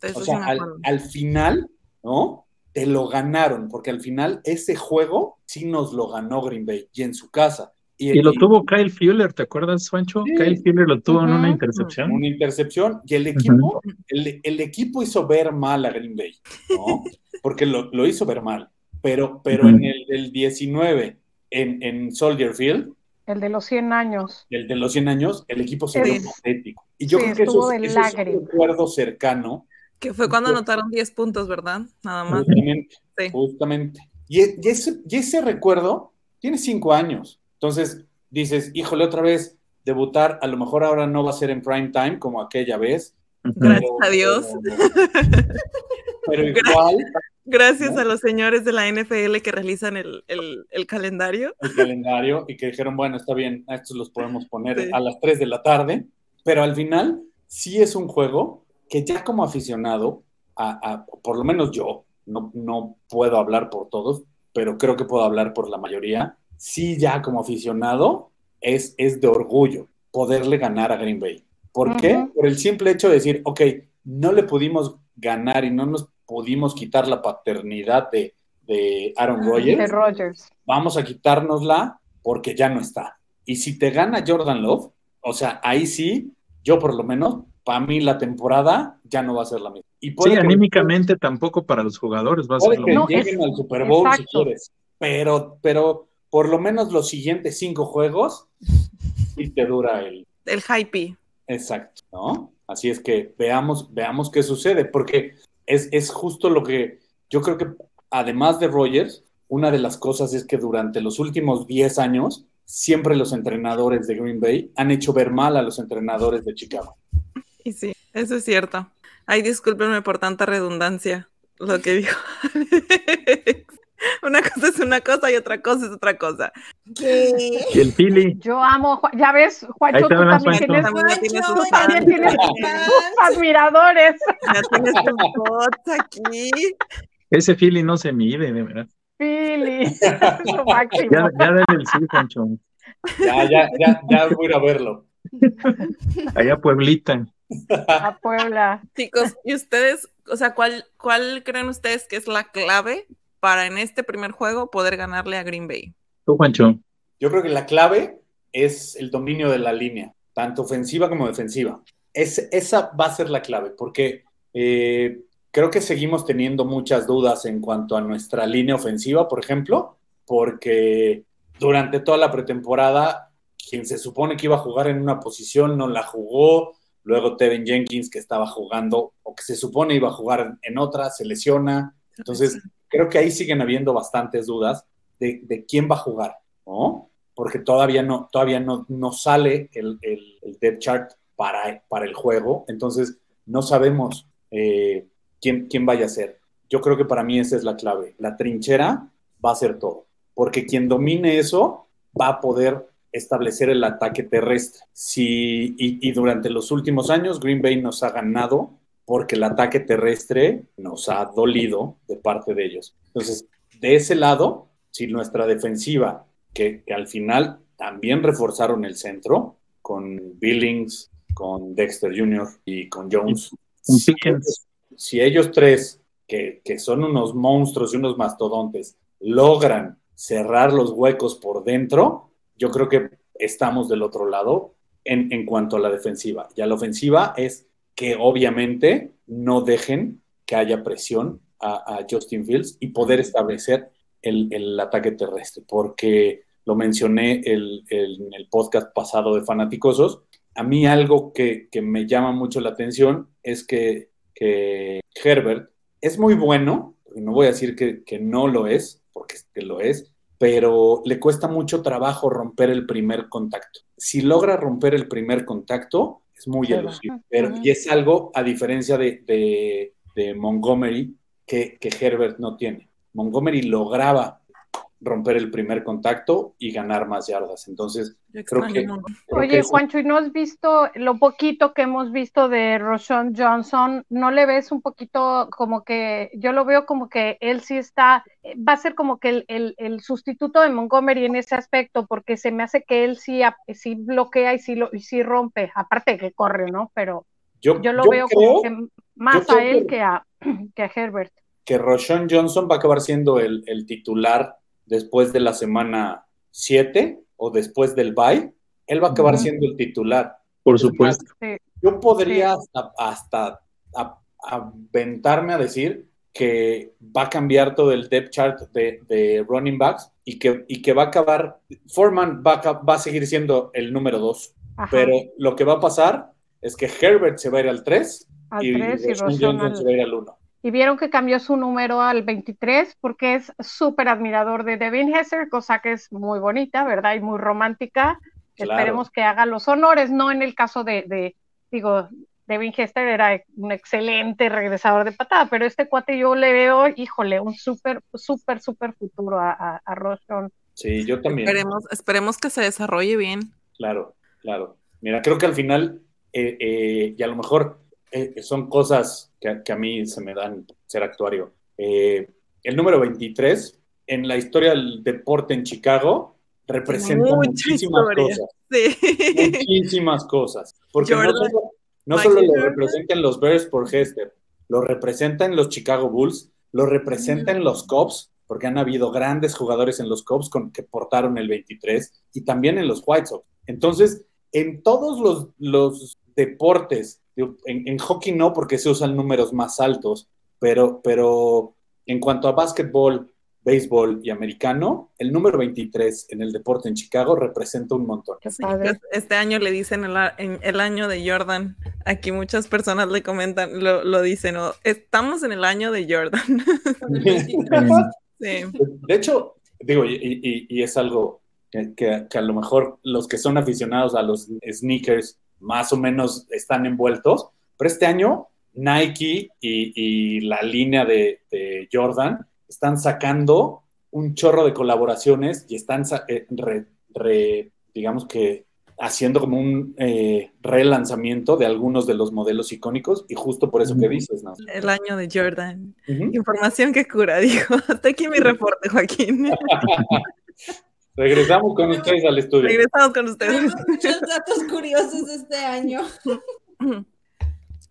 Sí, o sea, al, al final, ¿no? te lo ganaron, porque al final ese juego sí nos lo ganó Green Bay y en su casa. Y, lo tuvo Kyle Fuller, ¿te acuerdas, Juancho? Kyle Fuller lo tuvo en una intercepción. Una intercepción, y el equipo, el, equipo hizo ver mal a Green Bay, ¿no? Porque lo, hizo ver mal. Pero, pero en el del 19, en, en Soldier Field, El de los 100 años. el de los 100 años, el equipo se vio patético. Y yo Sí, creo que eso, de es- eso es lágrima. un recuerdo cercano, Que fue cuando anotaron 10 puntos, ¿verdad? Nada más. justamente. Sí. Justamente. Y, y ese, y ese recuerdo tiene cinco años. Entonces dices, híjole, otra vez debutar, a lo mejor ahora no va a ser en prime time como aquella vez. Gracias pero- a Dios. Pero igual, Gracias a los señores de la NFL que realizan el, el- el calendario. el calendario y que dijeron, bueno, está bien, a estos los podemos poner Sí. a las 3 de la tarde, pero al final sí es un juego que ya como aficionado, a, a- por lo menos yo, no, no puedo hablar por todos, pero creo que puedo hablar por la mayoría, sí ya como aficionado es, es de orgullo poderle ganar a Green Bay. ¿Por qué? Por el simple hecho de decir, ok, no le pudimos ganar y no nos pudimos quitar la paternidad de, de Aaron Rodgers De Rogers. vamos a quitárnosla porque ya no está. Y si te gana Jordan Love, o sea, ahí sí, yo por lo menos, para mí la temporada ya no va a ser la misma. Y Sí, anímicamente tampoco para los jugadores va a ser lo mismo. No, lleguen es- al Super Bowl si exacto. quieres, pero, pero por lo menos los siguientes cinco juegos y te dura el, El hype. Exacto, ¿no? Así es que veamos, veamos qué sucede, porque es, es justo lo que yo creo que, además de Rogers, una de las cosas es que durante los últimos 10 años, siempre los entrenadores de Green Bay han hecho ver mal a los entrenadores de Chicago. Y sí, eso es cierto. Ay, discúlpenme por tanta redundancia, lo que dijo. una cosa es una cosa y otra cosa es otra cosa. ¿Qué? Y el Philly, Yo amo, ya ves, Juancho, tú también tienes, También ya tienes Juancho, también tienes admiradores. Ya tienes tus bots aquí. ese Philly no se mide, de verdad. Máximo. Ya, ya dale el sí, Pancho. Ya, ya, ya, ya voy a ir a verlo. Allá Pueblita. A Puebla. Chicos, ¿y ustedes, o sea, cuál, cuál creen ustedes que es la clave para en este primer juego poder ganarle a Green Bay? Tú, Pancho. Yo creo que la clave es el dominio de la línea, tanto ofensiva como defensiva. Es, esa va a ser la clave, porque eh, creo que seguimos teniendo muchas dudas en cuanto a nuestra línea ofensiva, por ejemplo, porque durante toda la pretemporada, quien se supone que iba a jugar en una posición no la jugó, luego Tevin Jenkins que estaba jugando o que se supone iba a jugar en otra, se lesiona. Entonces, creo que ahí siguen habiendo bastantes dudas de, de quién va a jugar, ¿no? Porque todavía no, todavía no, no sale el, el, el depth chart para, para el juego, entonces no sabemos eh, quién, quién vaya a ser. Yo creo que para mí esa es la clave. La trinchera va a ser todo, porque quien domine eso va a poder establecer el ataque terrestre. Si, y, y durante los últimos años Green Bay nos ha ganado porque el ataque terrestre nos ha dolido de parte de ellos. Entonces, de ese lado, si nuestra defensiva, que, que al final también reforzaron el centro con Billings, con Dexter Jr. y con Jones, si ellos, si ellos tres, que, que son unos monstruos y unos mastodontes, logran cerrar los huecos por dentro, yo creo que estamos del otro lado en, en cuanto a la defensiva. Y a la ofensiva es que obviamente no dejen que haya presión a, a Justin Fields y poder establecer el, el ataque terrestre, porque lo mencioné el, el, en el podcast pasado de Fanaticosos. A mí algo que, que me llama mucho la atención es que, que Herbert es muy bueno, no voy a decir que, que no lo es, porque que lo es, pero le cuesta mucho trabajo romper el primer contacto. Si logra romper el primer contacto, es muy va. elusivo. Pero, y es algo, a diferencia de, de, de Montgomery, que, que Herbert no tiene. Montgomery lograba romper el primer contacto y ganar más yardas. Entonces, creo que, Oye, eso- Juancho, ¿y no has visto lo poquito que hemos visto de Roshan Johnson? ¿No le ves un poquito como que, yo lo veo como que él sí está, va a ser como que el, el- el sustituto de Montgomery en ese aspecto, porque se me hace que él sí, sí bloquea y sí, lo, y sí rompe, aparte que corre, ¿no? Pero yo, yo lo yo veo creo como que más a él que- que a, que a Herbert. que Roshan Johnson va a acabar siendo el, el titular después de la semana 7 o después del bye. Él va a acabar siendo el titular. Por supuesto. Yo podría hasta, hasta a- aventarme a decir que va a cambiar todo el depth chart de, de running backs y que, y que va a acabar, Foreman va a, va a seguir siendo el número 2, Ajá, pero lo que va a pasar es que Herbert se va a ir al 3 al y, 3 y Roshan Johnson al- se va a ir al 1. Y vieron que cambió su número al 23 porque es súper admirador de Devin Hesser, cosa que es muy bonita, ¿verdad? Y muy romántica. Claro. Esperemos que haga los honores, no en el caso de, de, digo, Devin Hester era un excelente regresador de patada, pero este cuate yo le veo, híjole, un súper, súper, súper futuro a, a, a. Sí, yo también. Esperemos, esperemos que se desarrolle bien. Claro, claro. Mira, creo que al final, eh, eh, y a lo mejor eh, son cosas que, que a mí se me dan ser actuario. Eh, el número 23 en la historia del deporte en Chicago representa Mucha muchísimas historia. cosas. Sí. Muchísimas cosas. Porque no solo, no solo lo representan los Bears por Hester, lo representan los Chicago Bulls, lo representan los Cubs, porque han habido grandes jugadores en los Cubs con, que portaron el 23, y también en los White Sox. Entonces, en todos los, los deportes, en, en hockey no, porque se usan números más altos, pero, pero en cuanto a básquetbol, béisbol y americano, el número 23 en el deporte en Chicago representa un montón. Sí, pues, este año le dicen el, el año de Jordan. Aquí muchas personas le comentan, lo, lo dicen, estamos en el año de Jordan. Con el 23. Sí. De hecho, digo, y, y- y es algo que- que a lo mejor los que son aficionados a los sneakers más o menos están envueltos, pero este año Nike y, y la línea de, de Jordan están sacando un chorro de colaboraciones y están, eh, re- re- digamos que, haciendo como un eh, relanzamiento de algunos de los modelos icónicos y justo por eso que dices, ¿no? El año de Jordan. Información que cura, dijo. Hasta aquí mi reporte, Joaquín. Regresamos con ustedes al estudio. Regresamos con ustedes. Muchos datos curiosos de este año.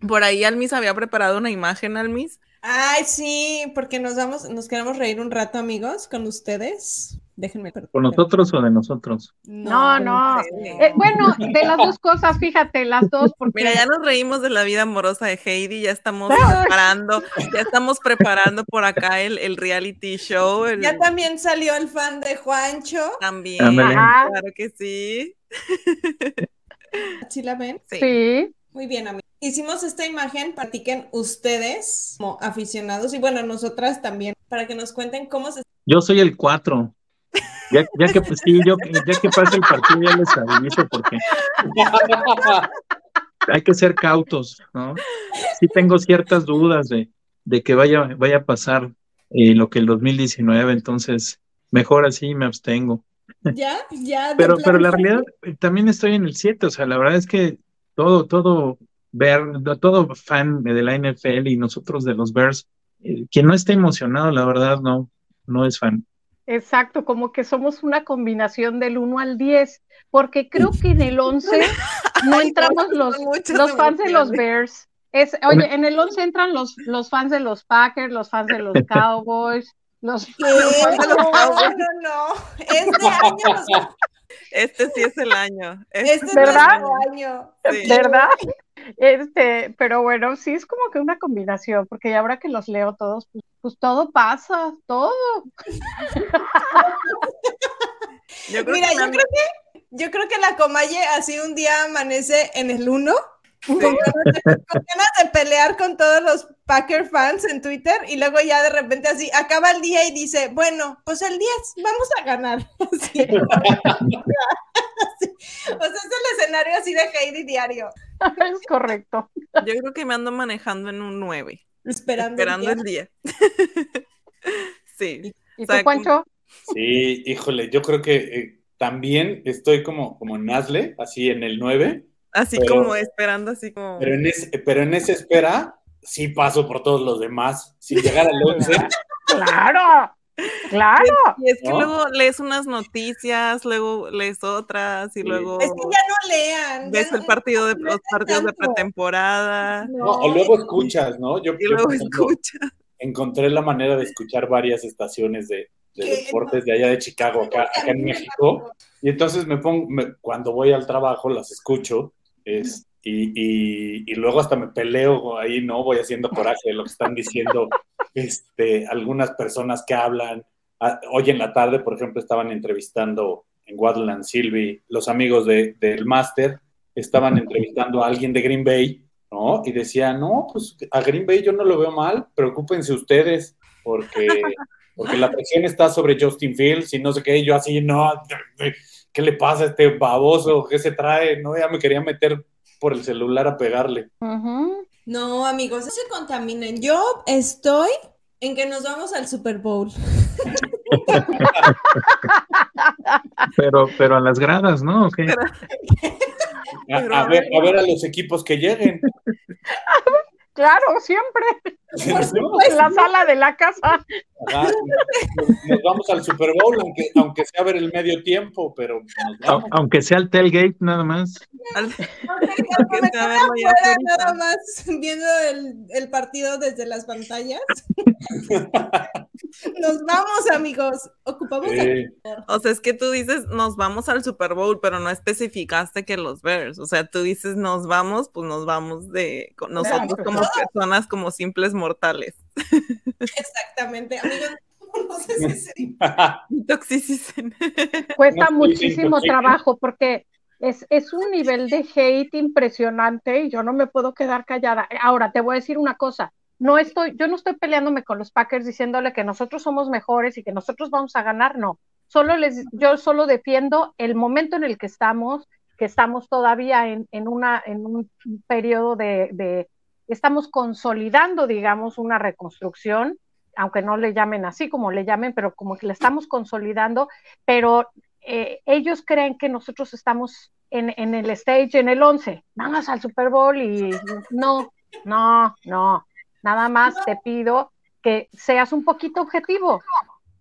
Por ahí Almis había preparado una imagen, Almis. Ay, sí, porque nos vamos, nos queremos reír un rato, amigos, con ustedes. Déjenme. ¿Con nosotros o de nosotros? No, no. Sí. Eh, bueno, de las dos cosas, fíjate, las dos, porque Mira, ya nos reímos de la vida amorosa de Heidi, ya estamos preparando, ya estamos preparando por acá el, el reality show. el- Ya también salió el fan de Juancho. también. Ajá. claro que sí. ¿Sí la ven? Sí. sí, Muy bien, amigos. Hicimos esta imagen, practiquen ustedes como aficionados y bueno, nosotras también, para que nos cuenten cómo se Yo soy el 4. Ya, ya que pues, sí, yo, ya que pase el partido ya les aviso porque hay que ser cautos, ¿no? Sí tengo ciertas dudas de, de que vaya, vaya a pasar eh, lo que el 2019, entonces mejor así me abstengo. ya, ya. Pero, pero la realidad, eh, también estoy en el 7, o sea, la verdad es que todo, todo ver, todo fan de la NFL y nosotros de los Bears, eh, quien no esté emocionado, la verdad, no, no es fan. Exacto, como que somos una combinación del 1 al 10, porque creo que en el 11 no entramos los, los fans de los. Bears. Es, oye, en el 11 entran los, los fans de los Packers, los fans de los Cowboys, los ¿Qué? fans de los No, no, no. Este año, Este sí es el año. Este este es ¿Verdad? nuestro año. sí. ¿verdad? Este, pero bueno, sí es como que una combinación, porque ya ahora que los leo todos, pues, pues todo pasa, todo. Yo creo Mira, que yo me- creo que, yo creo que la Comalle así un día amanece en el 1 con, ganas de- con ganas de pelear con todos los Packer fans en Twitter y luego ya de repente así acaba el día y dice, bueno, pues el 10 vamos a ganar. Así. Así. O sea, es el escenario así de Heidi diario, Es correcto. yo creo que me ando manejando en un 9, esperando. esperando el el día. Sí. ¿Y O sea, tú, Juancho? Sí, híjole, yo creo que eh, también estoy como, como en Nazle, así en el 9, Así Pero- como esperando, así como. pero en, ese, pero en esa espera sí paso por todos los demás, sin llegar al 11. Claro, claro. Y es que ¿No? luego lees unas noticias, luego lees otras y luego Es que ya no lean. ves no- el partido de no los partidos de pretemporada No, o luego escuchas, ¿no? Yo, y yo, luego escuchas. encontré la manera de escuchar varias estaciones de, deportes de allá de Chicago, acá, acá en México. Y entonces me pongo, me- cuando voy al trabajo las escucho es, y, y- y luego hasta me peleo ahí, ¿no? Voy haciendo coraje de lo que están diciendo este, algunas personas que hablan. Ah, Hoy en la tarde, por ejemplo, estaban entrevistando en Wadland Silvi, los amigos de, del Master, estaban entrevistando a alguien de Green Bay, ¿no? Y decía, no, pues a Green Bay yo no lo veo mal, preocúpense ustedes, porque, porque la presión está sobre Justin Fields y no sé qué, y yo así, no, ¿qué le pasa a este baboso? ¿Qué se trae? No, ya me quería meter por el celular a pegarle. Ujú. No, amigos, no se contaminen. Yo estoy en que nos vamos al Super Bowl. Pero, pero a las gradas, ¿no? ¿O qué? A, a ver, a ver a los equipos que lleguen. Claro, siempre. ¿no? En la sala de la casa. Ajá. Nos, vamos al Super Bowl, aunque, aunque sea a ver el medio tiempo, pero. Aunque sea el tailgate nada más. Al- Aunque me se va a quede ver muy afuera afuera. nada más viendo el, el partido desde las pantallas. Nos vamos, amigos. Ocupamos el- Eh, O sea, es que tú dices, nos vamos al Super Bowl, pero no especificaste que los Bears. O sea, tú dices, nos vamos, pues nos vamos de con nosotros como personas, como simples mortales. exactamente, amigos. No sé si. Cuesta No, muchísimo sí. trabajo porque es, es un nivel de hate impresionante y yo no me puedo quedar callada. Ahora, te voy a decir una cosa. No estoy, yo no estoy peleándome con los Packers diciéndole que nosotros somos mejores y que nosotros vamos a ganar, no. Solo les, yo solo defiendo el momento en el que estamos, que estamos todavía en, en una, en un periodo de, estamos consolidando, digamos, una reconstrucción, aunque no le llamen así como le llamen, pero como que la estamos consolidando, pero eh, ellos creen que nosotros estamos en, en el stage, en el 11, vamos al Super Bowl y no, no, no, nada más te pido que seas un poquito objetivo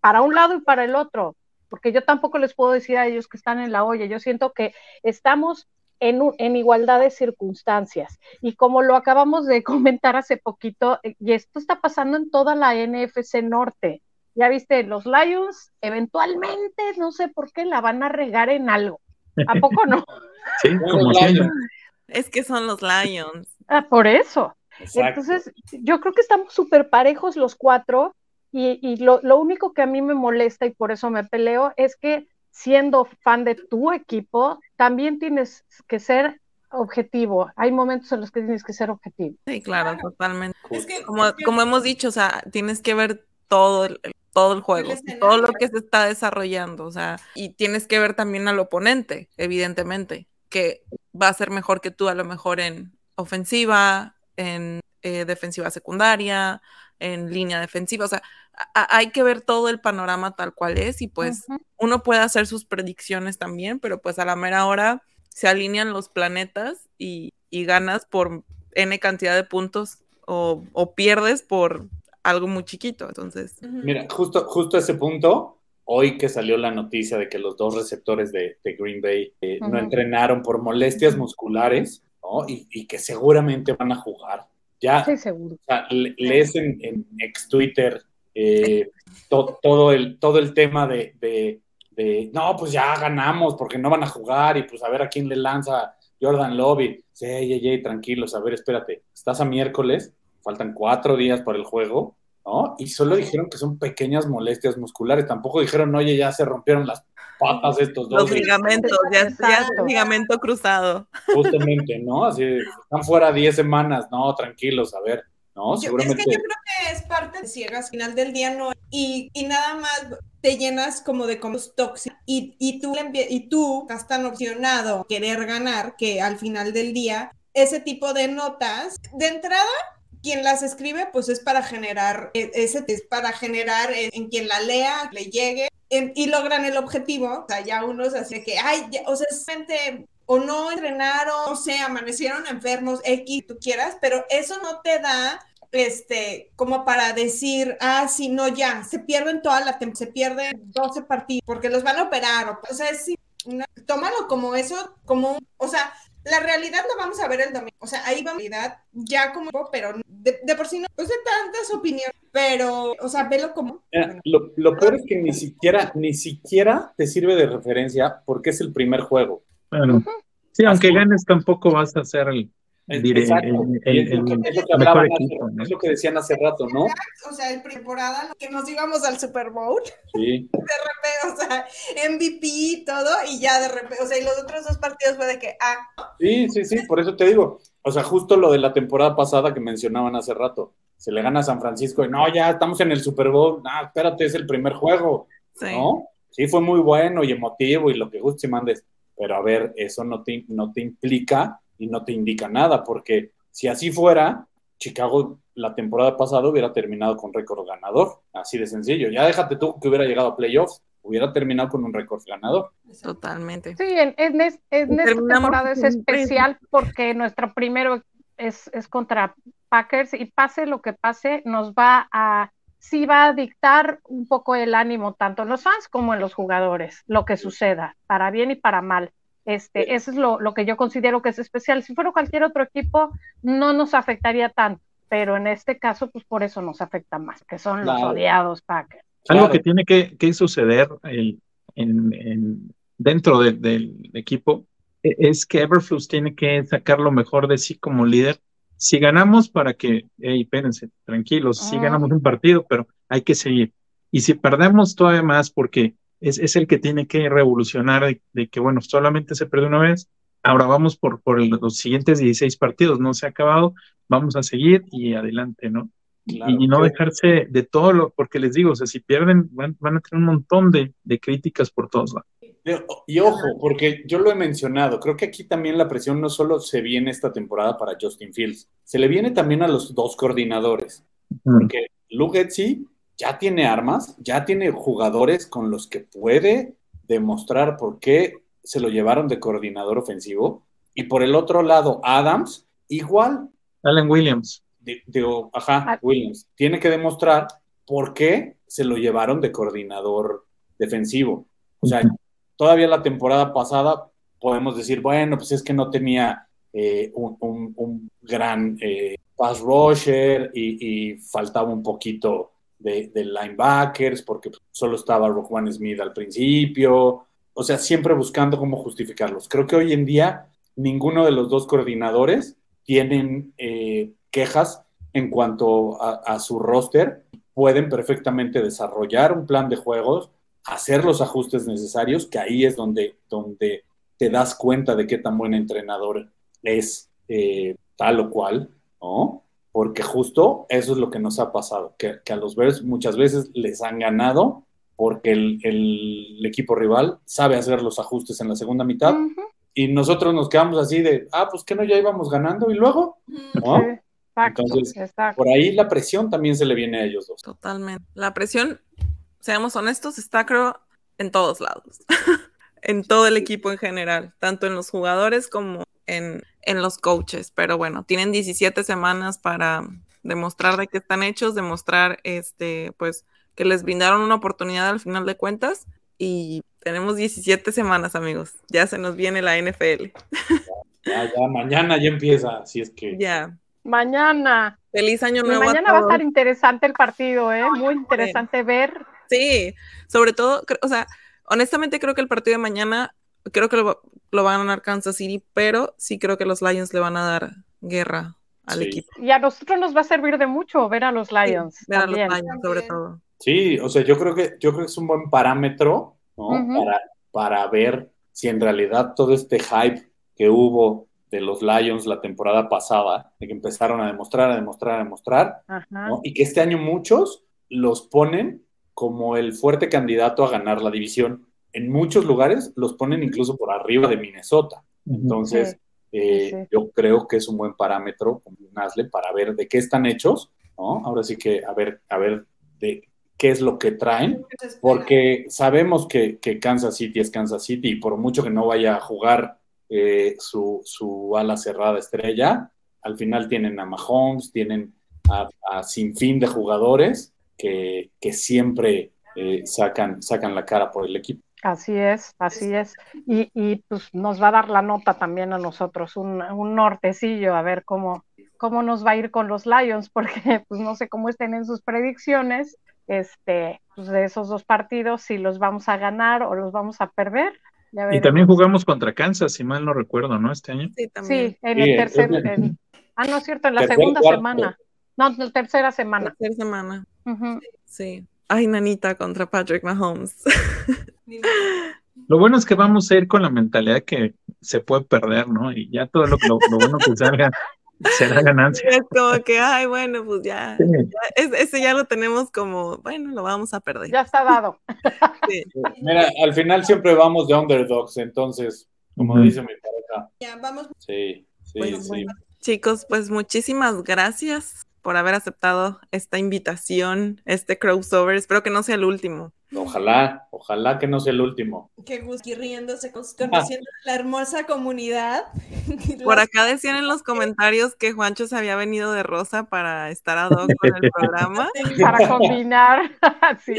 para un lado y para el otro, porque yo tampoco les puedo decir a ellos que están en la olla, yo siento que estamos en, un- en igualdad de circunstancias. Y como lo acabamos de comentar hace poquito, y esto está pasando en toda la NFC Norte. Ya viste, los Lions eventualmente, no sé por qué, la van a regar en algo. ¿A poco no? Sí, como. Es que son los Lions. Ah, por eso. Exacto. Entonces, yo creo que estamos súper parejos los cuatro y, y lo, lo único que a mí me molesta y por eso me peleo es que siendo fan de tu equipo, también tienes que ser objetivo. Hay momentos en los que tienes que ser objetivo. Sí, claro, totalmente. Es que, Como, como hemos dicho, o sea, tienes que ver todo el, todo el juego, todo lo que se está desarrollando, o sea, y tienes que ver también al oponente, evidentemente, que va a ser mejor que tú a lo mejor en ofensiva, en eh, defensiva secundaria, en línea defensiva, o sea, hay que ver todo el panorama tal cual es y pues uno puede hacer sus predicciones también, pero pues a la mera hora se alinean los planetas y, y ganas por N cantidad de puntos o, o pierdes por algo muy chiquito. Entonces. Mira, justo, justo ese punto, hoy que salió la noticia de que los dos receptores de, de Green Bay eh, no entrenaron por molestias musculares, ¿no? Y, y que seguramente van a jugar. Ya, Sí, seguro. o sea, le- lees en, en ex Twitter eh, to- todo, el, todo el tema de, de- de, no, pues ya ganamos porque no van a jugar y pues a ver a quién le lanza Jordan Lobby. Sí, ey, ey, ey, tranquilos, a ver, espérate, estás a miércoles, faltan cuatro días para el juego, ¿no? Y solo dijeron que son pequeñas molestias musculares, tampoco dijeron, oye, ya se rompieron las patas estos dos. los ligamentos, ya, ya ligamento cruzado. Justamente, ¿no? Así, están fuera 10 semanas, no, tranquilos, a ver, ¿no? Yo- Seguramente. Es que yo creo que es parte de ciegas, al final del día no. Y, y nada más te llenas como de comos tóxicos y, y, tú, y tú estás tan opcionado a querer ganar que al final del día ese tipo de notas, de entrada, quien las escribe pues es para generar, eh, ese es para generar en quien la lea, le llegue en- y logran el objetivo. O sea, ya unos así que, ay, ya, o sea, es gente o no entrenaron, no sé, amanecieron enfermos, X, tú quieras, pero eso no te da este, como para decir, ah, sí, no, ya, se pierden toda la se pierden 12 partidos porque los van a operar, o, o sea, sí, una- tómalo como eso, como, un- o sea, la realidad la vamos a ver el domingo, o sea, ahí va la realidad ya como, pero de, de por sí no, no sé tantas opiniones, pero, o sea, velo como, Mira, lo, lo peor es que ni siquiera, ni siquiera te sirve de referencia porque es el primer juego. Claro. Sí, aunque ganes tampoco vas a ser el, exacto. es, el- lo que, decían hace rato, ¿no? O sea, el temporada que nos íbamos al Super Bowl, Sí. de repente, o sea, MVP y todo, y ya de repente, o sea, y los otros dos partidos fue de que, ah, Sí, sí, sí, por eso te digo. O sea, justo lo de la temporada pasada que mencionaban hace rato. Se le gana a San Francisco y no, ya estamos en el Super Bowl. No, espérate, es el primer juego, Sí. ¿no? Sí, fue muy bueno y emotivo y lo que guste y mandes. Pero a ver, eso no te, no te implica y no te indica nada, porque si así fuera, Chicago la temporada pasada hubiera terminado con récord ganador. Así de sencillo. Ya déjate tú que hubiera llegado a playoffs, hubiera terminado con un récord ganador. Totalmente. Sí, en, en es- en esta temporada es especial porque nuestro primero es, es contra Packers y pase lo que pase, nos va a, sí va a dictar un poco el ánimo tanto en los fans como en los jugadores, lo que suceda, para bien y para mal. Este, eso es lo, lo que yo considero que es especial. Si fuera cualquier otro equipo, no nos afectaría tanto, pero en este caso, pues por eso nos afecta más, que son los odiados Packers. Algo Claro. que tiene que, que suceder el- en, en- dentro de- del equipo e- es que Everflux tiene que sacar lo mejor de sí como líder. Si ganamos, para que, hey, espérense, tranquilos, sí Ah. ganamos un partido, pero hay que seguir. Y si perdemos todavía más, porque es, es el que tiene que revolucionar de, de que, bueno, solamente se perdió una vez, ahora vamos por, por el- los siguientes 16 partidos, no se ha acabado, vamos a seguir y adelante, ¿no? Y- Claro. y, no dejarse de todo lo, porque les digo, o sea, si pierden, van, van a tener un montón de, de críticas por todos lados. Y ojo, porque yo lo he mencionado, creo que aquí también la presión no solo se viene esta temporada para Justin Fields, se le viene también a los dos coordinadores, porque Luke ya tiene armas, ya tiene jugadores con los que puede demostrar por qué se lo llevaron de coordinador ofensivo, y por el otro lado, Adams, igual, Allen Williams. de, de- ajá, Ah. Williams, tiene que demostrar por qué se lo llevaron de coordinador defensivo. O sea, todavía la temporada pasada podemos decir, bueno, pues es que no tenía eh, un, un- un gran eh, pass rusher y, y faltaba un poquito de, linebackers porque solo estaba Roquan Smith al principio. O sea, siempre buscando cómo justificarlos. Creo que hoy en día ninguno de los dos coordinadores tienen eh, quejas en cuanto a, a su roster. Pueden perfectamente desarrollar un plan de juegos, hacer los ajustes necesarios, que ahí es donde, donde te das cuenta de qué tan buen entrenador es eh, tal o cual, ¿no? Porque justo eso es lo que nos ha pasado, que, que a los Bears muchas veces les han ganado porque el, el equipo rival sabe hacer los ajustes en la segunda mitad y nosotros nos quedamos así de, ah, pues que no, ya íbamos ganando y luego, ¿no? sí, exacto, Entonces, exacto. Por ahí la presión también se le viene a ellos dos. Totalmente. La presión, seamos honestos, está creo en todos lados. en todo el equipo en general, tanto en los jugadores como en, en los coaches. Pero bueno, tienen 17 semanas para demostrar de qué están hechos, demostrar este, pues, que les brindaron una oportunidad al final de cuentas. Y tenemos 17 semanas, amigos. Ya se nos viene la NFL. Ya, ya, mañana ya empieza, así es que... Ya. Mañana. Feliz año Y nuevo. mañana va a estar interesante el partido, ¿eh? Muy interesante ver. Sí, sobre todo, o sea, honestamente creo que el partido de mañana, creo que lo, va- lo van a ganar Kansas City, pero sí creo que los Lions le van a dar guerra al Sí. equipo. Y a nosotros nos va a servir de mucho ver a los Lions. Ver a los. Lions, sobre todo. Sí, o sea, yo creo que, yo creo que es un buen parámetro, ¿no? Para, para ver si en realidad todo este hype que hubo de los Lions la temporada pasada, de que empezaron a demostrar, a demostrar, a demostrar, Ajá. ¿no? Y que este año muchos los ponen como el fuerte candidato a ganar la división. En muchos lugares los ponen incluso por arriba de Minnesota. Entonces, Sí, eh, sí. yo creo que es un buen parámetro, como Nasle, para ver de qué están hechos, ¿no? Ahora sí que a ver, a ver de qué es lo que traen, porque sabemos que, que Kansas City es Kansas City y por mucho que no vaya a jugar eh, su, su ala cerrada estrella, al final tienen a Mahomes, tienen a, a sinfín de jugadores que, que siempre eh, sacan, sacan la cara por el equipo. Así es, así es. Y, y pues nos va a dar la nota también a nosotros, un, un nortecillo, a ver cómo, cómo nos va a ir con los Lions, porque pues no sé cómo estén en sus predicciones, este, pues de esos dos partidos, si los vamos a ganar o los vamos a perder, Ya Y también jugamos contra Kansas, si mal no recuerdo, ¿no? Este año. Sí, también. Sí, en Sí, el tercer. en- ah, no es cierto, en la Tercer, segunda cuarto. semana. No, en la tercera semana. Tercera semana. Sí. Ay, nanita contra Patrick Mahomes. Lo bueno es que vamos a ir con la mentalidad que se puede perder, ¿no? Y ya todo lo, lo, lo bueno que salga será ganancia. es como que, ay, bueno, pues ya. Sí. ya, es- ese ya lo tenemos como, bueno, lo vamos a perder. Ya está dado. Sí. Mira, al final siempre vamos de underdogs, entonces, como dice mi pareja. Ya, vamos. Sí, sí, sí. bueno. Chicos, pues muchísimas gracias por haber aceptado esta invitación, este crossover. Espero que no sea el último. Ojalá, ojalá que no sea el último. Qué gusto y riéndose, con- conociendo la hermosa comunidad. Por Los- acá decían en los comentarios que Juancho se había venido de rosa para estar ad hoc con el programa. Para combinar. sí.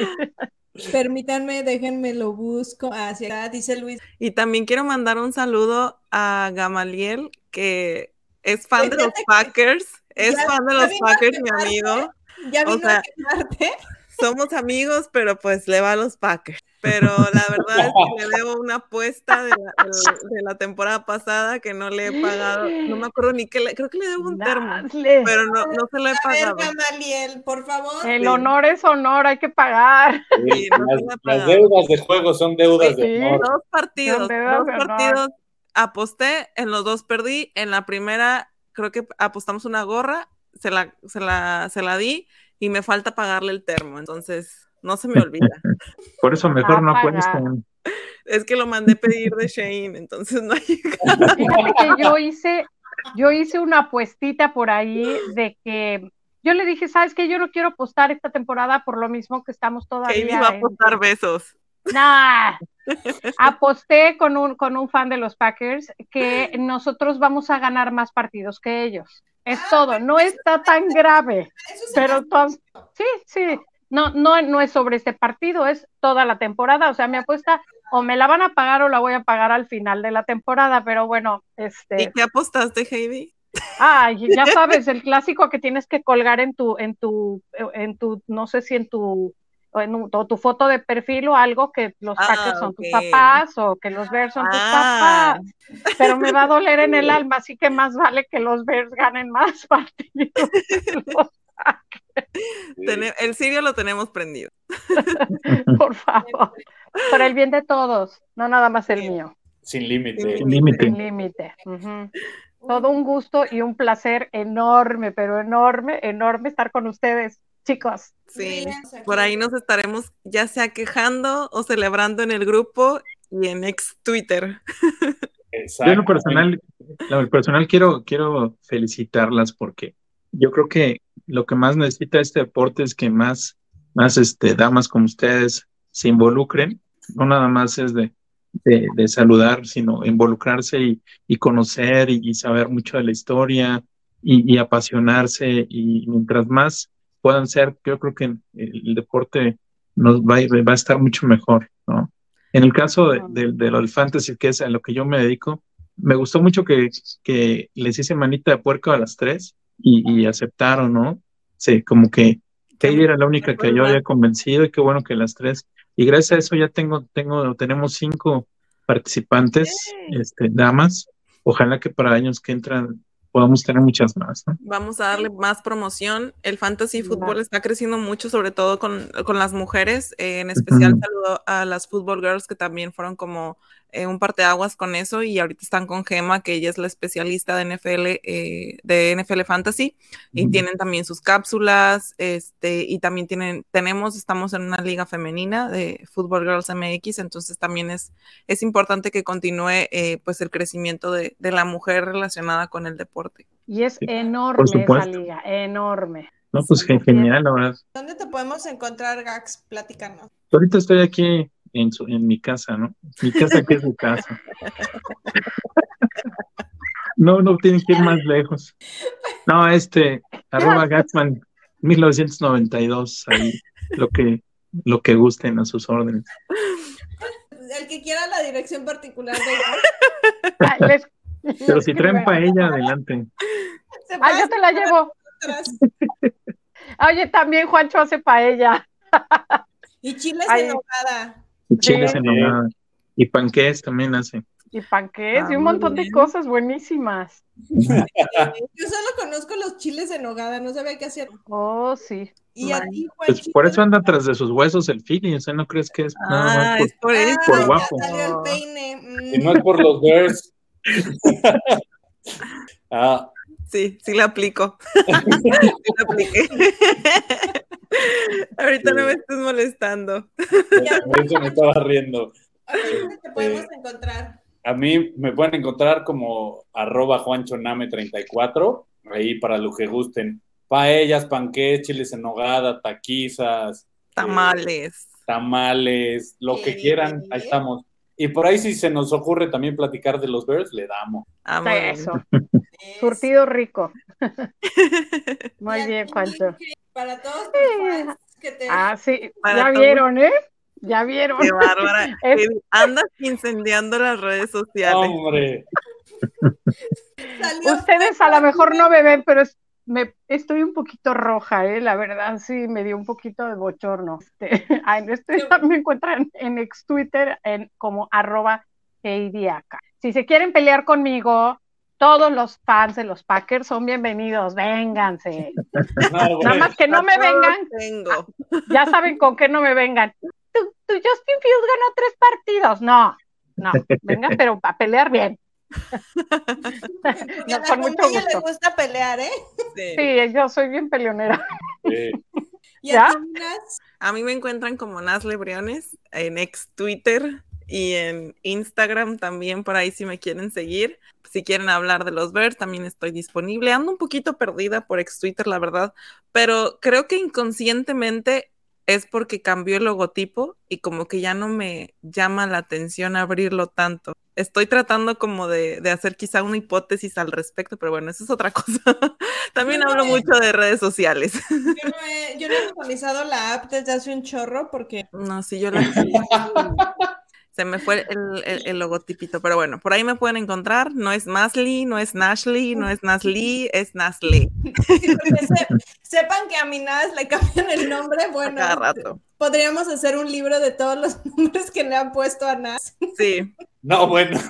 Permítanme, déjenme lo busco. Hacia dice Luis. Y también quiero mandar un saludo a Gamaliel, que es fan de los Fíjate que Packers. Es ya- fan de los Packers, mi amigo. Ya O vino sea, a quemarte. Somos amigos, pero pues le va a los Packers. Pero la verdad es que le debo una apuesta de la, de la temporada pasada que no le he pagado. No me acuerdo ni qué le, creo que le debo un termo, Dale. pero no, no se lo he A ver, pagado. Gamaliel, por favor. El honor es honor, hay que pagar. Sí, no las, las pagado. deudas de juego son deudas Sí. de honor. Dos partidos, dos partidos. Aposté, en los dos perdí. En la primera, creo que apostamos una gorra, se la, se la, se la di y me falta pagarle el termo. Entonces, no se me olvida. Por eso mejor no apuesten. es que lo mandé pedir de Shane, entonces no hay. Fíjate que yo hice, yo hice una apuestita por ahí de que yo le dije, ¿sabes qué? Yo no quiero apostar esta temporada por lo mismo que estamos todavía. Katie va a en- apostar besos. Nah. Aposté con un, con un fan de los Packers que nosotros vamos a ganar más partidos que ellos. Es todo, no está tan grave, pero sí, sí, no, no, no es sobre este partido, es toda la temporada. O sea, mi apuesta o me la van a pagar o la voy a pagar al final de la temporada, pero bueno, ¿Y este, qué apostaste, Heidi? ay, ya sabes, el clásico que tienes que colgar en tu, en tu, en tu, no sé si en tu, en un- o tu foto de perfil o algo que los Ah, Packers son tus papás o que los Bears son tus Ah. papás. Pero me va a doler en el alma, así que más vale que los Bears ganen más partidos. que los el sirio lo tenemos prendido. por favor. Por el bien de todos, no nada más el mío. Sin límite. Sin límite. Sin límite. Ujú. Todo un gusto y un placer enorme, pero enorme, enorme estar con ustedes, chicos. Sí, por ahí nos estaremos ya sea quejando o celebrando en el grupo y en ex Twitter. Exacto. Yo en lo personal, en lo personal quiero, quiero felicitarlas porque yo creo que lo que más necesita este deporte es que más, más este, damas como ustedes se involucren, no nada más es de, de, de saludar, sino involucrarse y, y conocer y, y saber mucho de la historia y, y apasionarse y mientras más puedan ser, yo creo que el, deporte nos va, va a estar mucho mejor, ¿no? En el caso de, de, de lo del fantasy, que es a lo que yo me dedico, me gustó mucho que, que les hice manita de puerco a las tres y, y aceptaron, ¿no? Sí, como que Katie era la única que yo había convencido y qué bueno que las tres. Y gracias a eso ya tengo, tengo, tenemos cinco participantes, este, damas. Ojalá que para años que entran podamos tener muchas más, ¿no? Vamos a darle más promoción. El fantasy fútbol está creciendo mucho, sobre todo con, con las mujeres. Eh, en especial saludo a las Football Girls que también fueron como eh, un parteaguas con eso y ahorita están con Gema, que ella es la especialista de NFL, eh, de NFL Fantasy y tienen también sus cápsulas, este, y también tienen, tenemos, estamos en una liga femenina de Football Girls MX, entonces también es, es importante que continúe eh, pues el crecimiento de, de la mujer relacionada con el deporte. Y es Sí, enorme esa liga, enorme. No, pues ge- genial, la verdad. ¿Dónde te podemos encontrar, Gax? Platícanos. Ahorita estoy aquí en, su, en mi casa, ¿no? Mi casa que es su casa. No, no tienen que ir más lejos. No, este, arroba Gatsman 1992, ahí, lo que, lo que gusten a sus órdenes. El que quiera la dirección particular de Ah, les- Pero si traen paella, adelante. Ah, yo te la llevo. Oye, también Juancho hace paella. Y chiles Ay. en nogada. Y chiles Sí. en nogada. Y panqués también hace. Y panqués Ah, y un montón de cosas buenísimas. Yo solo conozco los chiles en nogada, no sabía qué hacer. Oh, sí. Y a ti, Pues por eso anda tras de sus huesos el Philly, o sea, ¿no crees que es nada Ah, más por- es por por guapo. salió el peine. mm. Y no es por los Bears. ah, Sí, sí la aplico. sí la apliqué. Ahorita no me estés molestando. por eso me estaba riendo. A ver, ¿dónde te podemos encontrar? A mí me pueden encontrar como arroba juanchoname34, ahí para lo que gusten. Paellas, panqués, chiles en nogada, taquizas, Tamales. tamales, lo que quieran, ahí estamos. Y por ahí si se nos ocurre también platicar de los Bears, le damos. Ah, muy bien. Eso. Es- Surtido rico. Muy bien, Juancho. Para todos tus fans que te Ah, sí. Para Ya todos. vieron, ¿eh? Ya vieron. Qué bárbara. Es- Andas incendiando las redes sociales. Hombre, Ustedes a lo mejor no me ven, pero es- me, estoy un poquito roja, ¿eh? La verdad, sí, me dio un poquito de bochorno. Este, ah, en este- me encuentran en ex Twitter en, como arroba heidiaca. Si se quieren pelear conmigo, todos los fans de los Packers son bienvenidos, vénganse. no, Nada más que no me vengan, Tengo. ya saben con qué no me vengan. Tu, tu Justin Fields ganó tres partidos. No, no, vengan, pero a pelear bien. No, la con mucho Comaya le gusto. gusta pelear, ¿eh? Sí. Sí, yo soy bien peleonera. Sí. Y ¿Ya? a Nas, mí me encuentran como Nasle Briones en ex Twitter y en Instagram también, por ahí si me quieren seguir. Si quieren hablar de los Bears, también estoy disponible. Ando un poquito perdida por ex Twitter, la verdad, pero creo que inconscientemente es porque cambió el logotipo y como que ya no me llama la atención abrirlo tanto. Estoy tratando como de, de hacer quizá una hipótesis al respecto, pero bueno, eso es otra cosa. También Yo no hablo he- mucho de redes sociales. yo no, he, yo no he actualizado la app desde hace un chorro porque No, sí, yo la... Se me fue el, el- el logotipito, pero bueno, por ahí me pueden encontrar. No es Nasli, no es Nashley, no es Nasli, es Nasle. se- sepan que a mi Nas le cambian el nombre. Bueno, Cada rato. podríamos hacer un libro de todos los nombres que le han puesto a Nas. Sí, No, bueno.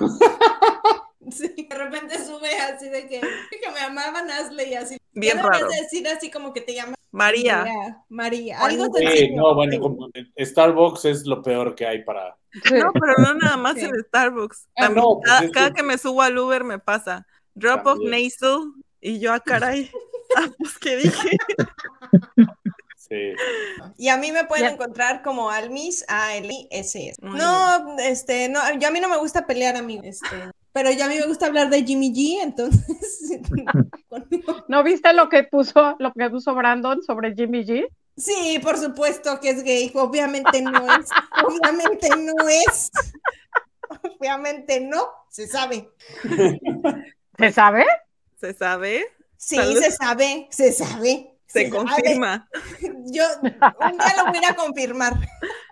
Sí, de repente sube así de que, que me amaba Nasle y así. bien raro. de decir así como que te llamas María, María, algo Sí, sencillo. no, bueno, como Starbucks es lo peor que hay para. No, pero no nada más Sí. en Starbucks. Ah, no, pues cada, es cada que- que me subo al Uber me pasa. Drop off También. nasal y yo, ah, caray. Ah, pues, ¿qué dije? Sí. Y a mí me pueden Ya. encontrar como Almis, a l i s No, este, no, yo a mí no me gusta pelear, amigo. Este, pero ya a mí me gusta hablar de Jimmy G, entonces. ¿No viste lo que puso, lo que puso Brandon sobre Jimmy G? sí, por supuesto que es gay. Obviamente no es. Obviamente no es. Obviamente no. Se sabe. ¿Se sabe? ¿Se sabe? Sí, Salud. se sabe. Se sabe. Se confirma. Yo un día lo voy a confirmar.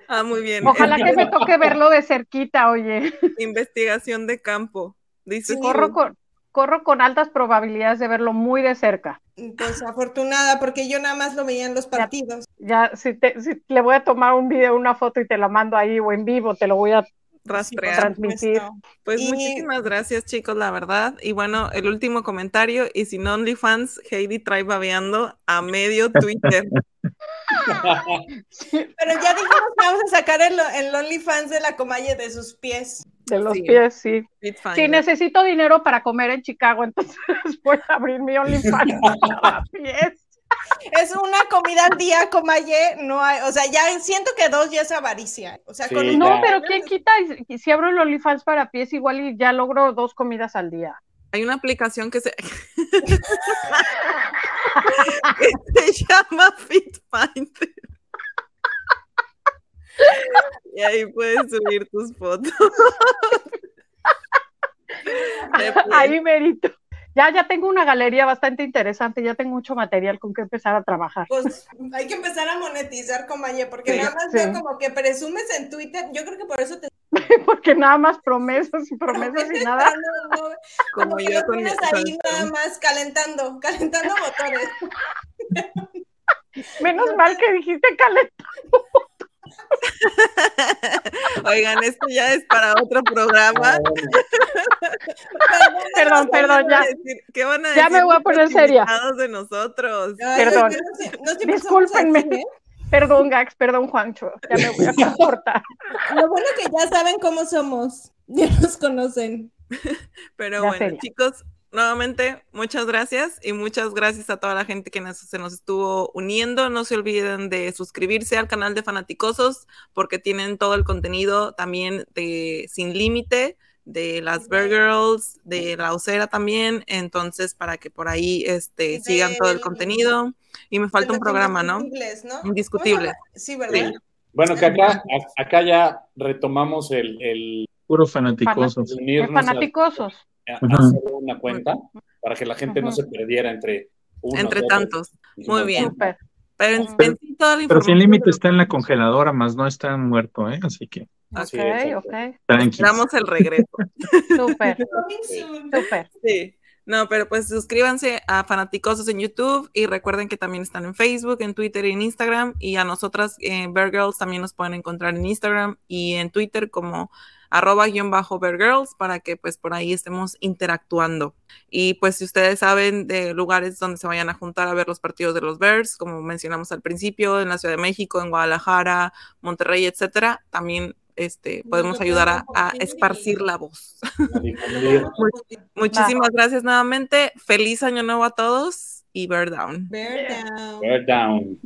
Ah, muy bien. Ojalá que me toque verlo de cerquita, oye. Investigación de campo. Dice Sí. Corro con, corro con altas probabilidades de verlo muy de cerca. Pues afortunada, porque yo nada más lo veía en los partidos. Ya, si, te, si le voy a tomar un video, una foto y te la mando ahí o en vivo, te lo voy a rastrear. transmitir. Pues Y- muchísimas gracias, chicos, la verdad. Y bueno, el último comentario, y sin OnlyFans, Heidi trae babeando a medio Twitter. Pero ya dijimos que vamos a sacar el, el OnlyFans de la Comalle de sus pies. De los Sí. pies, sí. Fine. Si necesito dinero para comer en Chicago, entonces voy a abrir mi OnlyFans a pies. Es una comida al día, Comalle. No hay, o sea, ya siento que dos ya es avaricia. O sea, Sí, con No, pero ¿quién quita? Y Si abro el OnlyFans para pies, igual y ya logro dos comidas al día. Hay una aplicación que se, que se llama FitFinder. Y ahí puedes subir tus fotos. Ahí merito. Ya, ya tengo una galería bastante interesante, ya tengo mucho material con que empezar a trabajar. Pues hay que empezar a monetizar, Comalle, porque Sí, nada más sí. veo como que presumes en Twitter. Yo creo que por eso te. Porque nada más promesas y promesas y nada. No, no, Como como yo con ahí nada más calentando, calentando motores. Menos mal que dijiste caleta. Oigan, esto ya es para otro programa. Perdón, perdón, ya. ¿Qué van a decir? Ya me voy a poner seria. de nosotros. Ay, Perdón. no no Discúlpenme. Perdón, Gax, perdón, Juancho. Ya me voy a cortar. Lo bueno que ya saben cómo somos. Ya nos conocen. Pero Ya bueno, chicos, nuevamente, muchas gracias y muchas gracias a toda la gente que nos- se nos estuvo uniendo. No se olviden de suscribirse al canal de Fanaticosos porque tienen todo el contenido también de Sin Límite, de las Bear Girls, de la Osera también. Entonces, para que por ahí este, sigan todo el contenido. Y me falta un programa, ¿no? ¿no? Indiscutible. ¿Cómo se llama? Sí, ¿verdad? Bueno, que acá, acá ya retomamos el, el Puro fanaticosos. Unirnos a, fanaticosos. a hacer una cuenta para que la gente no se perdiera entre unos, Entre otros. tantos. Muy bien. Súper. Pero en, Pero- en sí toda la Pero sin límite está en la congeladora, más no está muerto, ¿eh? Así que Ok, ok. tranquilos. Esperamos el regreso. Súper, súper. Sí. No, pero pues suscríbanse a Fanaticosos en YouTube y recuerden que también están en Facebook, en Twitter y en Instagram. Y a nosotras, eh, Bear Girls, también nos pueden encontrar en Instagram y en Twitter como arroba guion bajo Girls para que pues por ahí estemos interactuando. Y pues si ustedes saben de lugares donde se vayan a juntar a ver los partidos de los Bears, como mencionamos al principio, en la Ciudad de México, en Guadalajara, Monterrey, etcétera, también este, podemos ayudar a, esparcir la voz. Muchísimas gracias nuevamente. Feliz año nuevo a todos y Bear Down. Bear down. Bear down.